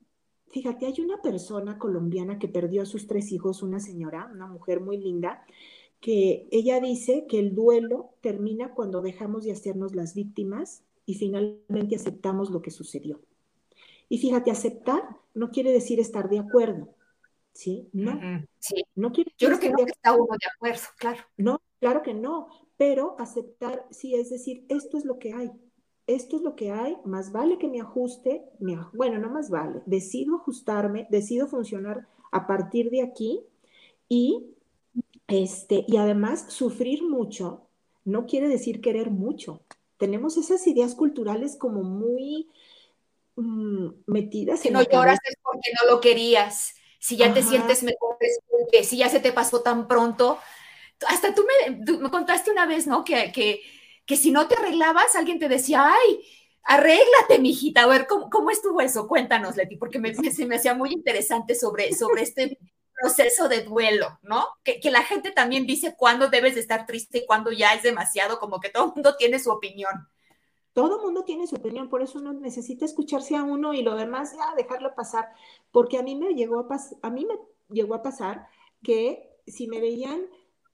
fíjate, hay una persona colombiana que perdió a sus tres hijos, una señora, una mujer muy linda, que ella dice que el duelo termina cuando dejamos de hacernos las víctimas y finalmente aceptamos lo que sucedió. Y fíjate, aceptar no quiere decir estar de acuerdo, ¿sí? No, sí. no quiere Yo creo que no está uno de acuerdo, claro. No, claro que no, pero aceptar sí es decir, esto es lo que hay, esto es lo que hay, más vale que me ajuste, bueno, no más vale, decido ajustarme, decido funcionar a partir de aquí y este, y además, sufrir mucho no quiere decir querer mucho. Tenemos esas ideas culturales como muy mm, metidas si no lloras es porque no lo querías. Si ya te sientes mejor es porque si ya se te pasó tan pronto. Hasta tú me, contaste una vez, ¿no? Que, que, que, si no te arreglabas, alguien te decía, ay, arréglate, mijita. A ver, ¿cómo, cómo estuvo eso? Cuéntanos, Leti, porque me, se me hacía muy interesante sobre, sobre este proceso de duelo, ¿no? Que, la gente también dice cuándo debes de estar triste y cuándo ya es demasiado, como que todo el mundo tiene su opinión. Todo mundo tiene su opinión, por eso uno necesita escucharse a uno y lo demás ya dejarlo pasar, porque a mí me llegó a, a mí me llegó a pasar que si me veían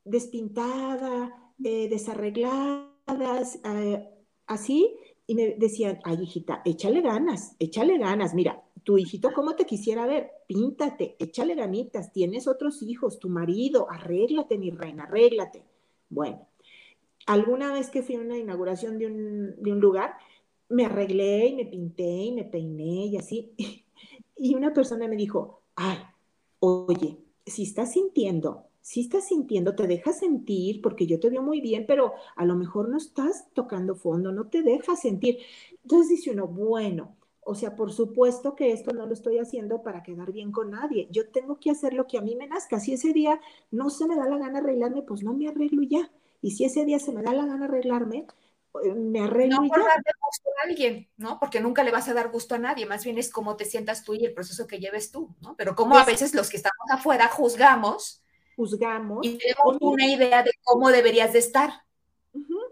despintada, eh, desarreglada, eh, así, y me decían, ay hijita, échale ganas, échale ganas, mira, tu hijito, ¿cómo te quisiera ver? Píntate, échale ganitas, tienes otros hijos, tu marido, arréglate, mi reina, arréglate. Bueno, alguna vez que fui a una inauguración de un, de un lugar, me arreglé y me pinté y me peiné y así. Y una persona me dijo, ay, oye, si estás sintiendo, si estás sintiendo, te dejas sentir, porque yo te veo muy bien, pero a lo mejor no estás tocando fondo, no te dejas sentir. Entonces dice uno, bueno, o sea, por supuesto que esto no lo estoy haciendo para quedar bien con nadie. Yo tengo que hacer lo que a mí me nazca. Si ese día no se me da la gana arreglarme, pues no me arreglo ya. Y si ese día se me da la gana arreglarme, eh, me arreglo no por darle gusto a alguien, ¿no? Porque nunca le vas a dar gusto a nadie, más bien es cómo te sientas tú y el proceso que lleves tú, ¿no? Pero como a veces los que estamos afuera juzgamos, juzgamos y tenemos una idea de cómo deberías de estar,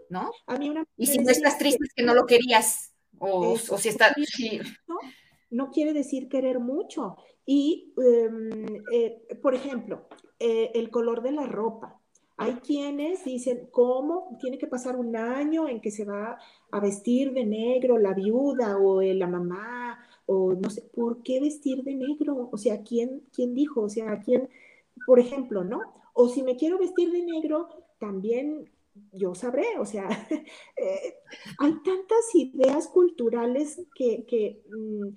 ¿no? A mí una y si no estás triste es que no lo querías, o, si está... No, quiere decir querer mucho. Y, em, eh, por ejemplo, eh, el color de la ropa. Hay quienes dicen, ¿cómo? Tiene que pasar un año en que se va a vestir de negro la viuda o la mamá, o no sé, ¿por qué vestir de negro? O sea, ¿quién, quién dijo? O sea, ¿quién, por ejemplo, ¿no? O si me quiero vestir de negro, también yo sabré, o sea, eh, hay tantas ideas culturales que, que, mm,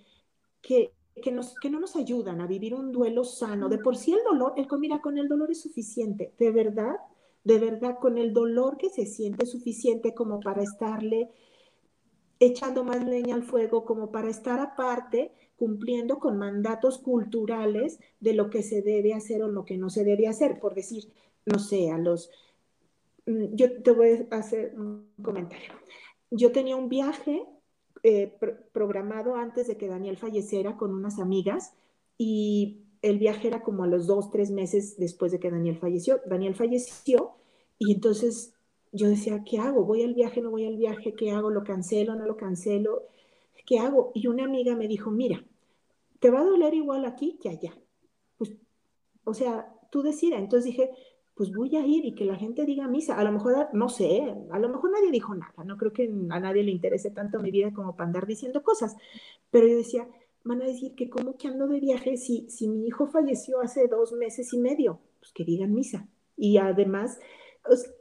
que, que, nos, que no nos ayudan a vivir un duelo sano. De por sí el dolor, el, mira, con el dolor es suficiente, de verdad, de verdad, con el dolor que se siente suficiente como para estarle echando más leña al fuego, como para estar aparte, cumpliendo con mandatos culturales de lo que se debe hacer o lo que no se debe hacer, por decir, no sé, a los Mm, yo te voy a hacer un comentario. Yo tenía un viaje eh, programado antes de que Daniel falleciera con unas amigas y el viaje era como a los dos, tres meses después de que Daniel falleció. Daniel falleció y entonces yo decía, ¿qué hago? ¿Voy al viaje, no voy al viaje? ¿Qué hago? ¿Lo cancelo, no lo cancelo? ¿Qué hago? Y una amiga me dijo, mira, te va a doler igual aquí que allá. Pues, o sea, tú decidas. Entonces dije, pues voy a ir y que la gente diga misa. A lo mejor, no sé, a lo mejor nadie dijo nada. No creo que a nadie le interese tanto mi vida como para andar diciendo cosas. Pero yo decía, van a decir que cómo que ando de viaje si, si mi hijo falleció hace dos meses y medio. Pues que digan misa. Y además,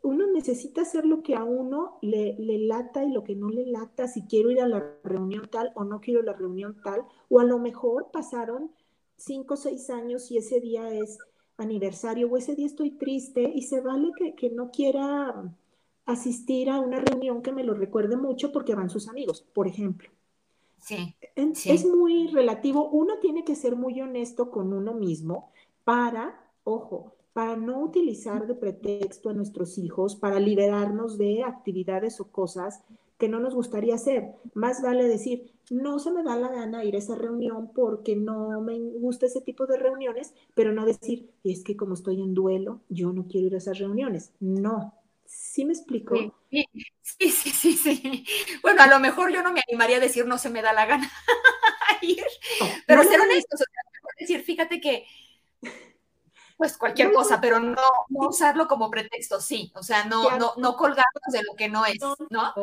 uno necesita hacer lo que a uno le, le, lata y lo que no le lata, si quiero ir a la reunión tal o no quiero la reunión tal, o a lo mejor pasaron cinco o seis años y ese día es aniversario o ese día estoy triste y se vale que, que no quiera asistir a una reunión que me lo recuerde mucho porque van sus amigos, por ejemplo. Sí, sí. Es muy relativo. Uno tiene que ser muy honesto con uno mismo para, ojo, para no utilizar de pretexto a nuestros hijos, para liberarnos de actividades o cosas que no nos gustaría hacer. Más vale decir, no se me da la gana ir a esa reunión porque no me gusta ese tipo de reuniones, pero no decir, es que como estoy en duelo, yo no quiero ir a esas reuniones. No. ¿Sí me explico? Sí, sí, sí, sí. Bueno, a lo mejor yo no me animaría a decir no se me da la gana ir, pero ser honestos, decir, fíjate que pues cualquier cosa, pero no, usarlo como pretexto, sí, o sea, no, no, no colgarnos de lo que no es, ¿no?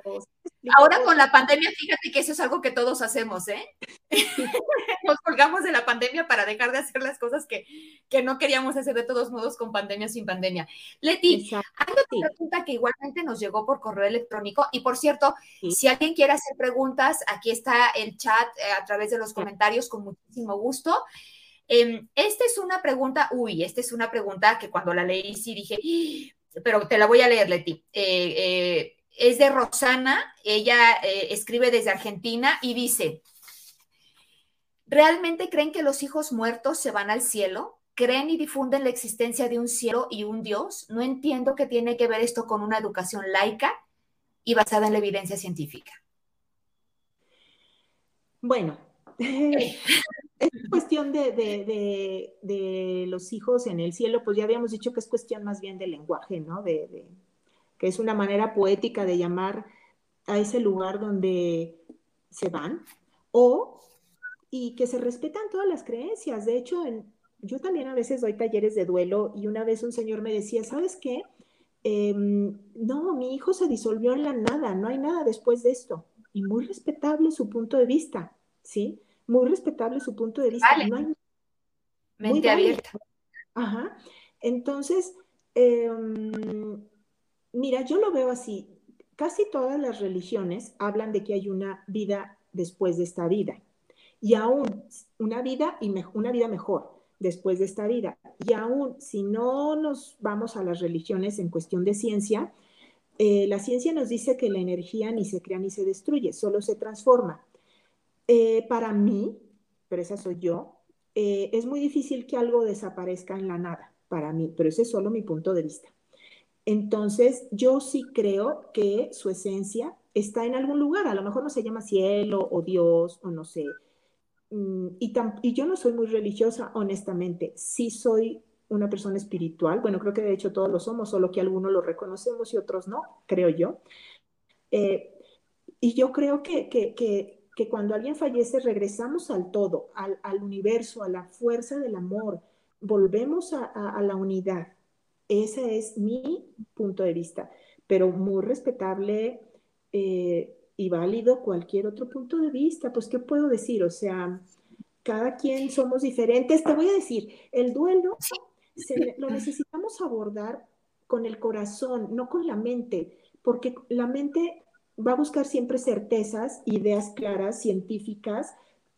Ahora con la pandemia, fíjate que eso es algo que todos hacemos, ¿eh? Nos colgamos de la pandemia para dejar de hacer las cosas que, que no queríamos hacer de todos modos con pandemia sin pandemia. Leti, hay otra pregunta que igualmente nos llegó por correo electrónico y por cierto, si alguien quiere hacer preguntas, aquí está el chat eh, a través de los comentarios con muchísimo gusto. Em, esta es una pregunta, uy, esta es una pregunta que cuando la leí sí dije, pero te la voy a leer, Leti. Eh, eh, es de Rosana, ella eh, escribe desde Argentina y dice, ¿realmente creen que los hijos muertos se van al cielo? ¿Creen y difunden la existencia de un cielo y un Dios? No entiendo qué tiene que ver esto con una educación laica y basada en la evidencia científica. Bueno, es cuestión de, los hijos en el cielo, pues ya habíamos dicho que es cuestión más bien de lenguaje, ¿no? De, que es una manera poética de llamar a ese lugar donde se van, o y que se respetan todas las creencias. De hecho, yo también a veces doy talleres de duelo y una vez un señor me decía, ¿sabes qué? Em, no, mi hijo se disolvió en la nada, no hay nada después de esto. Y muy respetable su punto de vista, ¿sí? Muy respetable su punto de vista. Mente abierta. Ajá. Entonces, em, mira, yo lo veo así. Casi todas las religiones hablan de que hay una vida después de esta vida. Y aún una vida y una vida mejor después de esta vida. Y aún si no nos vamos a las religiones en cuestión de ciencia, eh, la ciencia nos dice que la energía ni se crea ni se destruye, solo se transforma. Eh, para mí, pero esa soy yo, eh, es muy difícil que algo desaparezca en la nada, para mí, pero ese es solo mi punto de vista. Entonces, yo sí creo que su esencia está en algún lugar, a lo mejor no se llama cielo o Dios o no sé. Mm, y, yo no soy muy religiosa, honestamente, sí soy una persona espiritual, bueno, creo que de hecho todos lo somos, solo que algunos lo reconocemos y otros no, creo yo. Eh, y yo creo que cuando alguien fallece regresamos al todo, al, universo, a la fuerza del amor, volvemos a, la unidad. Ese es mi punto de vista, pero muy respetable eh, y válido cualquier otro punto de vista. Pues, ¿qué puedo decir? O sea, cada quien somos diferentes. Te voy a decir, el duelo lo necesitamos abordar con el corazón, no con la mente, porque la mente va a buscar siempre certezas, ideas claras, científicas,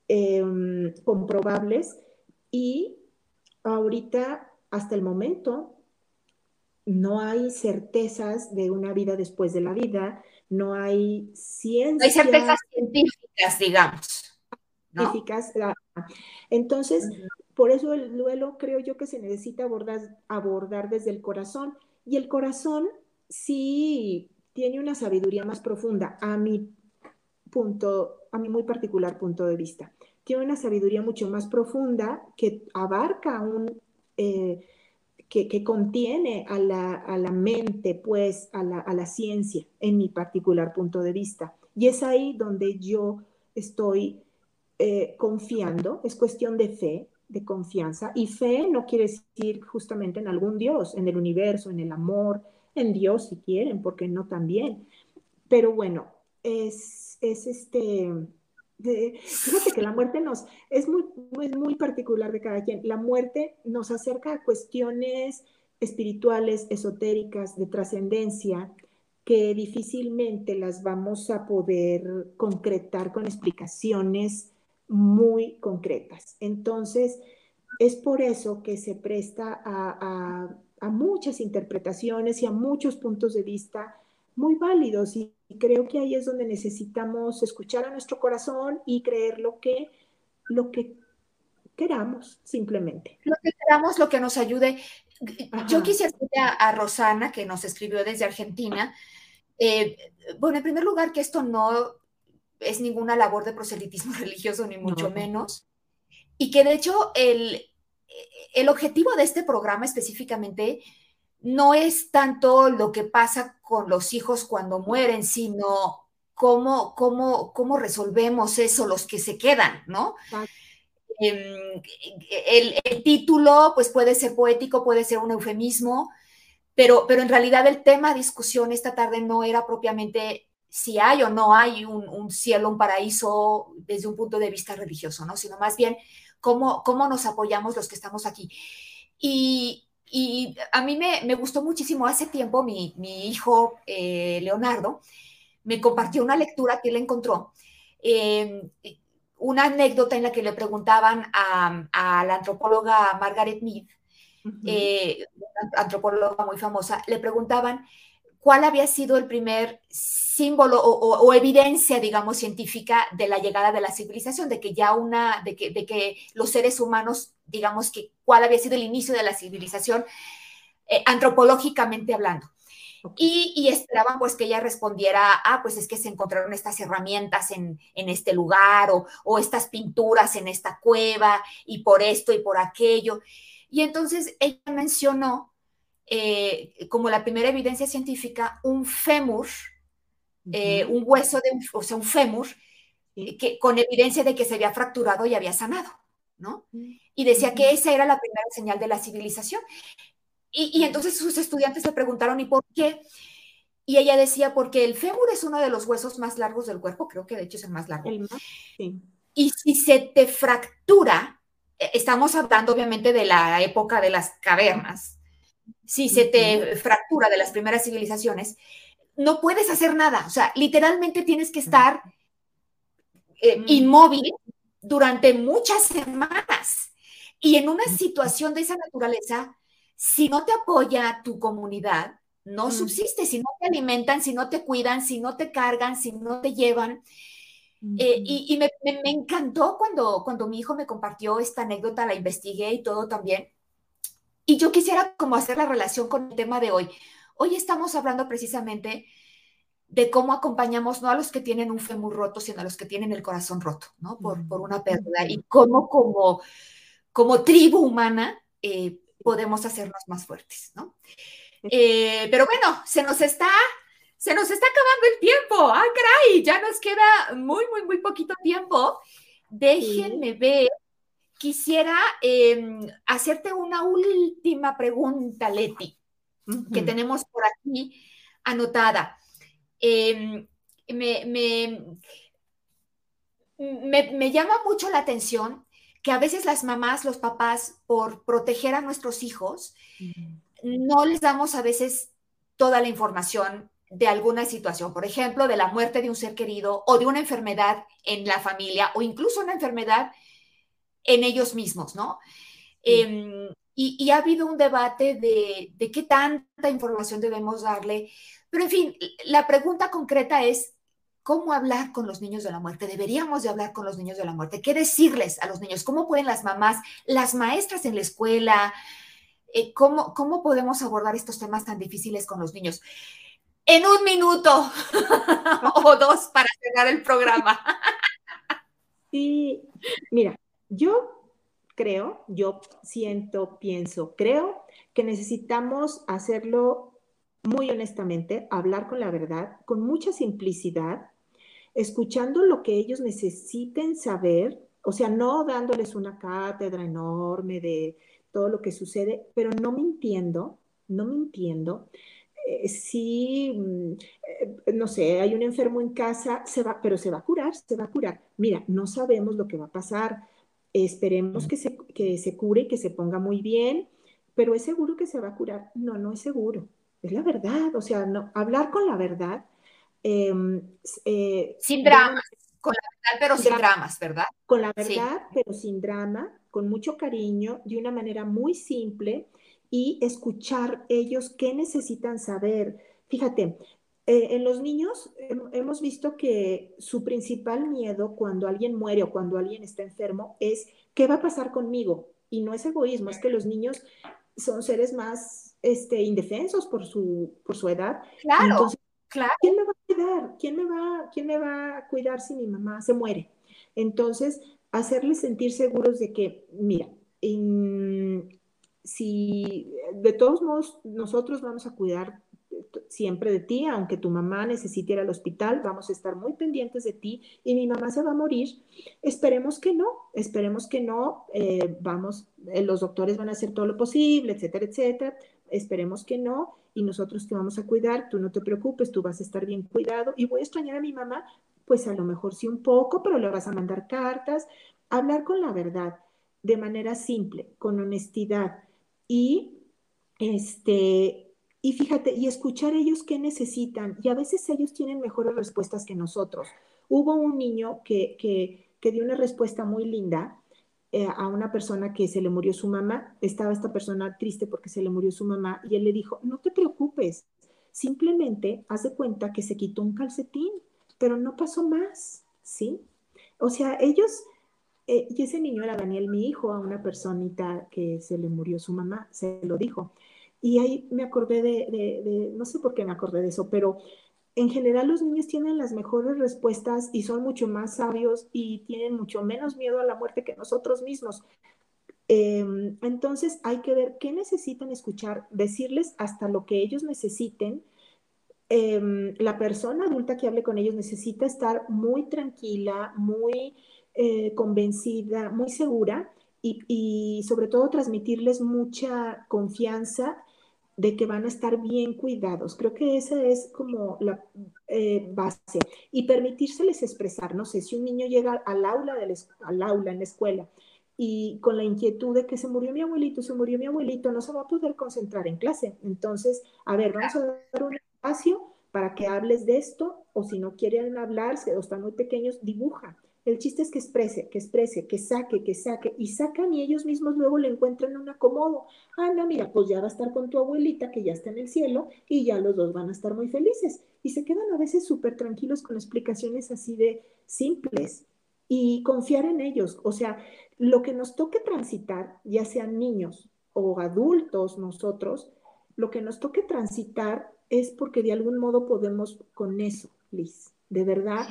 em, comprobables y ahorita, hasta el momento, no hay certezas de una vida después de la vida, no hay ciencia. No hay certezas científicas, digamos. Científicas. Entonces, por eso el duelo creo yo que se necesita abordar, abordar desde el corazón. Y el corazón sí tiene una sabiduría más profunda, a mi punto, a mi muy particular punto de vista. Tiene una sabiduría mucho más profunda que abarca un, eh, que, contiene a la, mente, pues, a la, ciencia, en mi particular punto de vista. Y es ahí donde yo estoy eh, confiando, es cuestión de fe, de confianza. Y fe no quiere decir justamente en algún Dios, en el universo, en el amor, en Dios si quieren, porque no también. Pero bueno, es, es este, fíjate que la muerte nos, es muy, muy, muy particular de cada quien. La muerte nos acerca a cuestiones espirituales, esotéricas, de trascendencia, que difícilmente las vamos a poder concretar con explicaciones muy concretas. Entonces, es por eso que se presta a, a, muchas interpretaciones y a muchos puntos de vista muy válidos y creo que ahí es donde necesitamos escuchar a nuestro corazón y creer lo que, lo que queramos, simplemente. Lo que queramos, lo que nos ayude. Yo quisiera decirle a, Rosana, que nos escribió desde Argentina, eh, bueno, en primer lugar, que esto no es ninguna labor de proselitismo religioso, ni mucho menos, y que de hecho el, el objetivo de este programa específicamente no es tanto lo que pasa con los hijos cuando mueren, sino cómo, cómo, cómo resolvemos eso, los que se quedan, ¿no? Em, el, título, pues puede ser poético, puede ser un eufemismo, pero, pero en realidad el tema de discusión esta tarde no era propiamente si hay o no hay un, un, cielo, un paraíso desde un punto de vista religioso, ¿no? Sino más bien cómo, cómo nos apoyamos los que estamos aquí. Y, y a mí me, gustó muchísimo. Hace tiempo mi, hijo eh, Leonardo me compartió una lectura que él encontró. Em, una anécdota en la que le preguntaban a, la antropóloga Margaret Mead, eh, antropóloga muy famosa, le preguntaban cuál había sido el primer símbolo o, evidencia, digamos, científica de la llegada de la civilización, de que ya una, de que, de que los seres humanos, digamos, que cuál había sido el inicio de la civilización, eh, antropológicamente hablando. Y, esperaban pues que ella respondiera, ah, pues es que se encontraron estas herramientas en, en este lugar o, o, estas pinturas en esta cueva y por esto y por aquello. Y entonces ella mencionó eh, como la primera evidencia científica, un fémur, eh, un hueso de o sea, un fémur, eh, que, con evidencia de que se había fracturado y había sanado, ¿no? Y decía que esa era la primera señal de la civilización. Y, entonces sus estudiantes le preguntaron, ¿y por qué? Y ella decía, porque el fémur es uno de los huesos más largos del cuerpo, creo que de hecho es el más largo. Y si se te fractura, estamos hablando obviamente de la época de las cavernas, si se te fractura de las primeras civilizaciones, no puedes hacer nada. O sea, literalmente tienes que estar eh, inmóvil durante muchas semanas. Y en una situación de esa naturaleza, si no te apoya tu comunidad, no subsiste, si no te alimentan, si no te cuidan, si no te cargan, si no te llevan. Eh, y, me, me, encantó cuando, cuando mi hijo me compartió esta anécdota, la investigué y todo también. Y yo quisiera como hacer la relación con el tema de hoy. Hoy estamos hablando precisamente de cómo acompañamos no a los que tienen un fémur roto, sino a los que tienen el corazón roto, ¿no? Por, por una pérdida. Y cómo como, como tribu humana eh, podemos hacernos más fuertes, ¿no? Eh, pero bueno, se nos está, se nos está acabando el tiempo. ¡Ah, caray! Ya nos queda muy, muy, muy poquito tiempo. Déjenme ver quisiera em, hacerte una última pregunta, Leti, que tenemos por aquí anotada. Em, me, me, llama mucho la atención que a veces las mamás, los papás, por proteger a nuestros hijos, no les damos a veces toda la información de alguna situación, por ejemplo, de la muerte de un ser querido o de una enfermedad en la familia o incluso una enfermedad en ellos mismos, ¿no? Em, y, ha habido un debate de, qué tanta información debemos darle, pero en fin, la pregunta concreta es, ¿cómo hablar con los niños de la muerte? Deberíamos de hablar con los niños de la muerte. ¿Qué decirles a los niños? ¿Cómo pueden las mamás, las maestras en la escuela, eh, ¿cómo, cómo podemos abordar estos temas tan difíciles con los niños? En un minuto o dos para cerrar el programa. Sí, mira, yo creo, yo siento, pienso, creo que necesitamos hacerlo muy honestamente, hablar con la verdad, con mucha simplicidad, escuchando lo que ellos necesiten saber, o sea, no dándoles una cátedra enorme de todo lo que sucede, pero no mintiendo, no mintiendo. Eh, si, mm, eh, no sé, hay un enfermo en casa, se va, pero se va a curar, se va a curar. Mira, no sabemos lo que va a pasar. Esperemos que se, que se cure, que se ponga muy bien, pero ¿es seguro que se va a curar? No, no es seguro. Es la verdad. O sea, no, hablar con la verdad. Em, eh, sin dramas, con la verdad, pero sin dramas, ¿verdad? Con la verdad, pero sin drama, con mucho cariño, de una manera muy simple y escuchar ellos qué necesitan saber. Fíjate, eh, en los niños hemos visto que su principal miedo cuando alguien muere o cuando alguien está enfermo es qué va a pasar conmigo. Y no es egoísmo, es que los niños son seres más este, indefensos por su, por su edad. Claro, Entonces, claro. ¿Quién me va a cuidar? ¿Quién me va, ¿Quién me va a cuidar si mi mamá se muere? Entonces, hacerles sentir seguros de que, mira, si de todos modos nosotros vamos a cuidar siempre de ti, aunque tu mamá necesite ir al hospital, vamos a estar muy pendientes de ti y mi mamá se va a morir. Esperemos que no, esperemos que no, eh, vamos, eh, los doctores van a hacer todo lo posible, etcétera, etcétera. Esperemos que no y nosotros te vamos a cuidar, tú no te preocupes, tú vas a estar bien cuidado y voy a extrañar a mi mamá, pues a lo mejor sí un poco, pero le vas a mandar cartas, hablar con la verdad de manera simple, con honestidad y este y fíjate, y escuchar ellos qué necesitan. Y a veces ellos tienen mejores respuestas que nosotros. Hubo un niño que, que, dio una respuesta muy linda eh, a una persona que se le murió su mamá. Estaba esta persona triste porque se le murió su mamá y él le dijo, no te preocupes, simplemente haz de cuenta que se quitó un calcetín, pero no pasó más, ¿sí? O sea, ellos eh, y ese niño era Daniel, mi hijo, a una personita que se le murió su mamá, se lo dijo. Y ahí me acordé de, no sé por qué me acordé de eso, pero en general los niños tienen las mejores respuestas y son mucho más sabios y tienen mucho menos miedo a la muerte que nosotros mismos. Em, entonces hay que ver qué necesitan escuchar, decirles hasta lo que ellos necesiten. Em, la persona adulta que hable con ellos necesita estar muy tranquila, muy eh, convencida, muy segura y, sobre todo transmitirles mucha confianza de que van a estar bien cuidados. Creo que esa es como la eh, base. Y permitírseles expresar, no sé, si un niño llega al aula, al aula en la escuela y con la inquietud de que se murió mi abuelito, se murió mi abuelito, no se va a poder concentrar en clase. Entonces, a ver, vamos a dar un espacio para que hables de esto, o si no quieren hablar, o están muy pequeños, dibuja. El chiste es que exprese, que exprese, que saque, que saque, y sacan y ellos mismos luego le encuentran un acomodo. Ah, no, mira, pues ya va a estar con tu abuelita que ya está en el cielo y ya los dos van a estar muy felices. Y se quedan a veces súper tranquilos con explicaciones así de simples y confiar en ellos. O sea, lo que nos toque transitar, ya sean niños o adultos nosotros, lo que nos toque transitar es porque de algún modo podemos con eso, Liz. De verdad,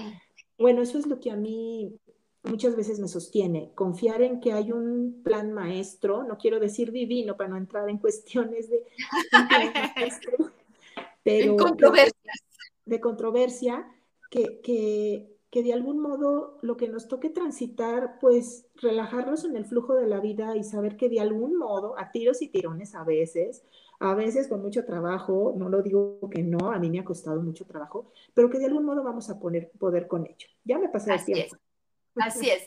bueno, eso es lo que a mí muchas veces me sostiene, confiar en que hay un plan maestro, no quiero decir divino para no entrar en cuestiones de pero de controversia, que, que, que, de algún modo lo que nos toque transitar, pues relajarnos en el flujo de la vida y saber que de algún modo, a tiros y tirones a veces, a veces con mucho trabajo, no lo digo que no, a mí me ha costado mucho trabajo, pero que de algún modo vamos a poner poder con ello. Ya me pasé el tiempo. Así es.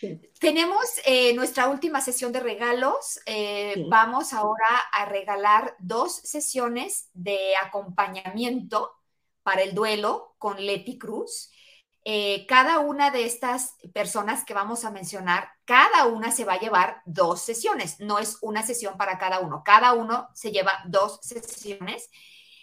Tenemos eh, nuestra última sesión de regalos. Eh, vamos ahora a regalar dos sesiones de acompañamiento para el duelo con Leti Cruz. Eh, cada una de estas personas que vamos a mencionar, cada una se va a llevar dos sesiones, no es una sesión para cada uno, cada uno se lleva dos sesiones.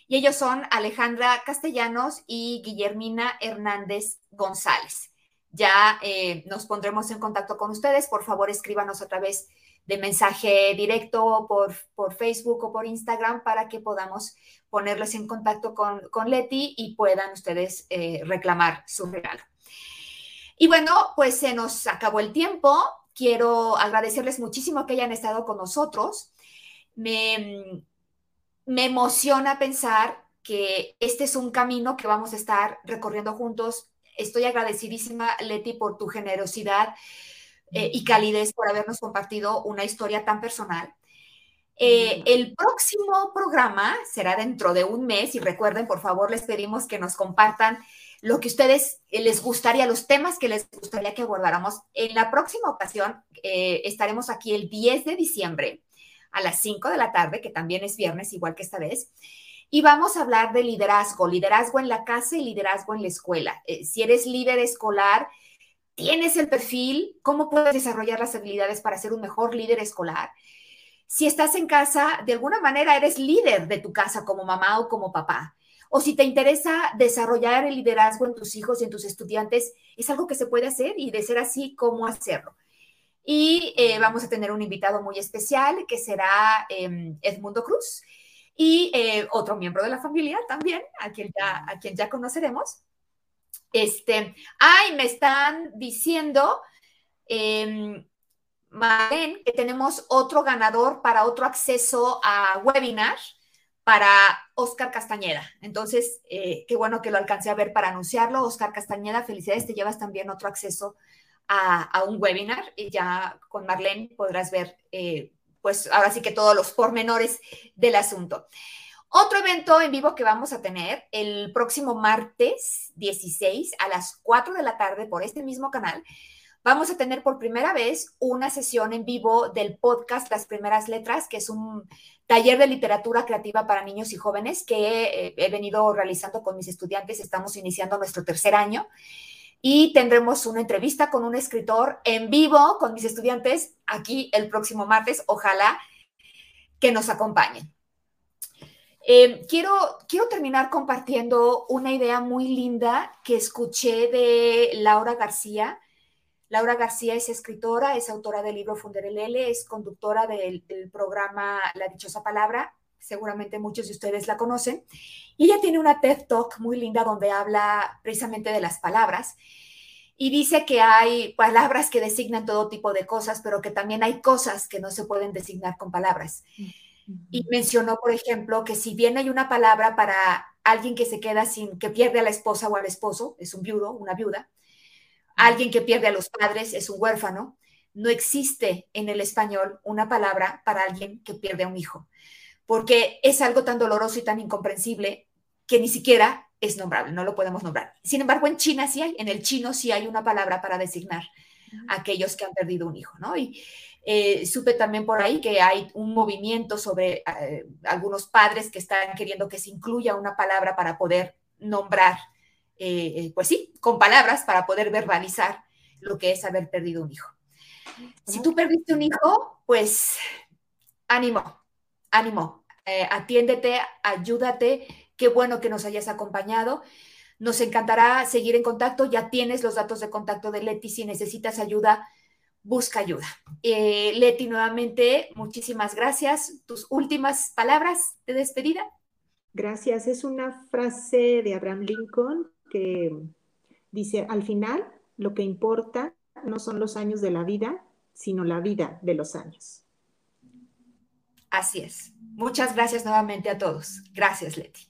Y ellos son Alejandra Castellanos y Guillermina Hernández González. Ya eh, nos pondremos en contacto con ustedes. Por favor, escríbanos otra vez de mensaje directo por, por Facebook o por Instagram para que podamos ponerlos en contacto con, con Leti y puedan ustedes eh, reclamar su regalo. Y bueno, pues se nos acabó el tiempo. quiero agradecerles muchísimo que hayan estado con nosotros. Me, me emociona pensar que este es un camino que vamos a estar recorriendo juntos. Estoy agradecidísima, Leti, por tu generosidad eh, y calidez por habernos compartido una historia tan personal. Eh, el próximo programa será dentro de un mes y recuerden, por favor, les pedimos que nos compartan lo que ustedes eh, les gustaría, los temas que les gustaría que abordáramos. En la próxima ocasión estaremos aquí el 10 de diciembre a las 5 de la tarde, que también es viernes, igual que esta vez. Y vamos a hablar de liderazgo, liderazgo en la casa y liderazgo en la escuela. si eres líder escolar, ¿Tienes el perfil? ¿Cómo puedes desarrollar las habilidades para ser un mejor líder escolar? Si estás en casa, de alguna manera eres líder de tu casa como mamá o como papá. O si te interesa desarrollar el liderazgo en tus hijos y en tus estudiantes, es algo que se puede hacer y de ser así, ¿cómo hacerlo? Y eh, vamos a tener un invitado muy especial que será em, Edmundo Cruz y eh, otro miembro de la familia también, a quien ya, a quien ya conoceremos. Este, ay, me están diciendo, eh, que tenemos otro ganador para otro acceso a webinar para Oscar Castañeda. Entonces, eh, qué bueno que lo alcancé a ver para anunciarlo. Oscar Castañeda, felicidades, te llevas también otro acceso a, un webinar y ya con Marlene podrás ver, eh, pues ahora sí que todos los pormenores del asunto. Otro evento en vivo que vamos a tener el próximo martes 16 a las 4 de la tarde por este mismo canal. Vamos a tener por primera vez una sesión en vivo del podcast Las Primeras Letras, que es un taller de literatura creativa para niños y jóvenes que eh, he venido realizando con mis estudiantes. Estamos iniciando nuestro tercer año y tendremos una entrevista con un escritor en vivo con mis estudiantes aquí el próximo martes. Ojalá que nos acompañen. Eh, quiero, quiero terminar compartiendo una idea muy linda que escuché de Laura García. Laura García es escritora, es autora del libro Funderelele, es conductora del, programa La Dichosa Palabra, seguramente muchos de ustedes la conocen, y ella tiene una TED Talk muy linda donde habla precisamente de las palabras y dice que hay palabras que designan todo tipo de cosas, pero que también hay cosas que no se pueden designar con palabras. Y mencionó, por ejemplo, que si bien hay una palabra para alguien que se queda sin, que pierde a la esposa o al esposo, es un viudo, una viuda, alguien que pierde a los padres es un huérfano, no existe en el español una palabra para alguien que pierde a un hijo, porque es algo tan doloroso y tan incomprensible que ni siquiera es nombrable, no lo podemos nombrar. Sin embargo, en China sí hay, en el chino sí hay una palabra para designar a aquellos que han perdido un hijo, ¿no? Y eh, supe también por ahí que hay un movimiento sobre eh, algunos padres que están queriendo que se incluya una palabra para poder nombrar, eh, pues sí, con palabras para poder verbalizar lo que es haber perdido un hijo. Si tú perdiste un hijo, pues ánimo, ánimo, atiéndete, ayúdate, qué bueno que nos hayas acompañado. Nos encantará seguir en contacto, ya tienes los datos de contacto de Leti si necesitas ayuda busca ayuda. Eh, Leti, nuevamente, muchísimas gracias. Tus últimas palabras de despedida. Gracias. Es una frase de Abraham Lincoln dice, al final, lo que importa no son los años de la vida, sino la vida de los años. Así es. Muchas gracias nuevamente a todos. Gracias, Leti.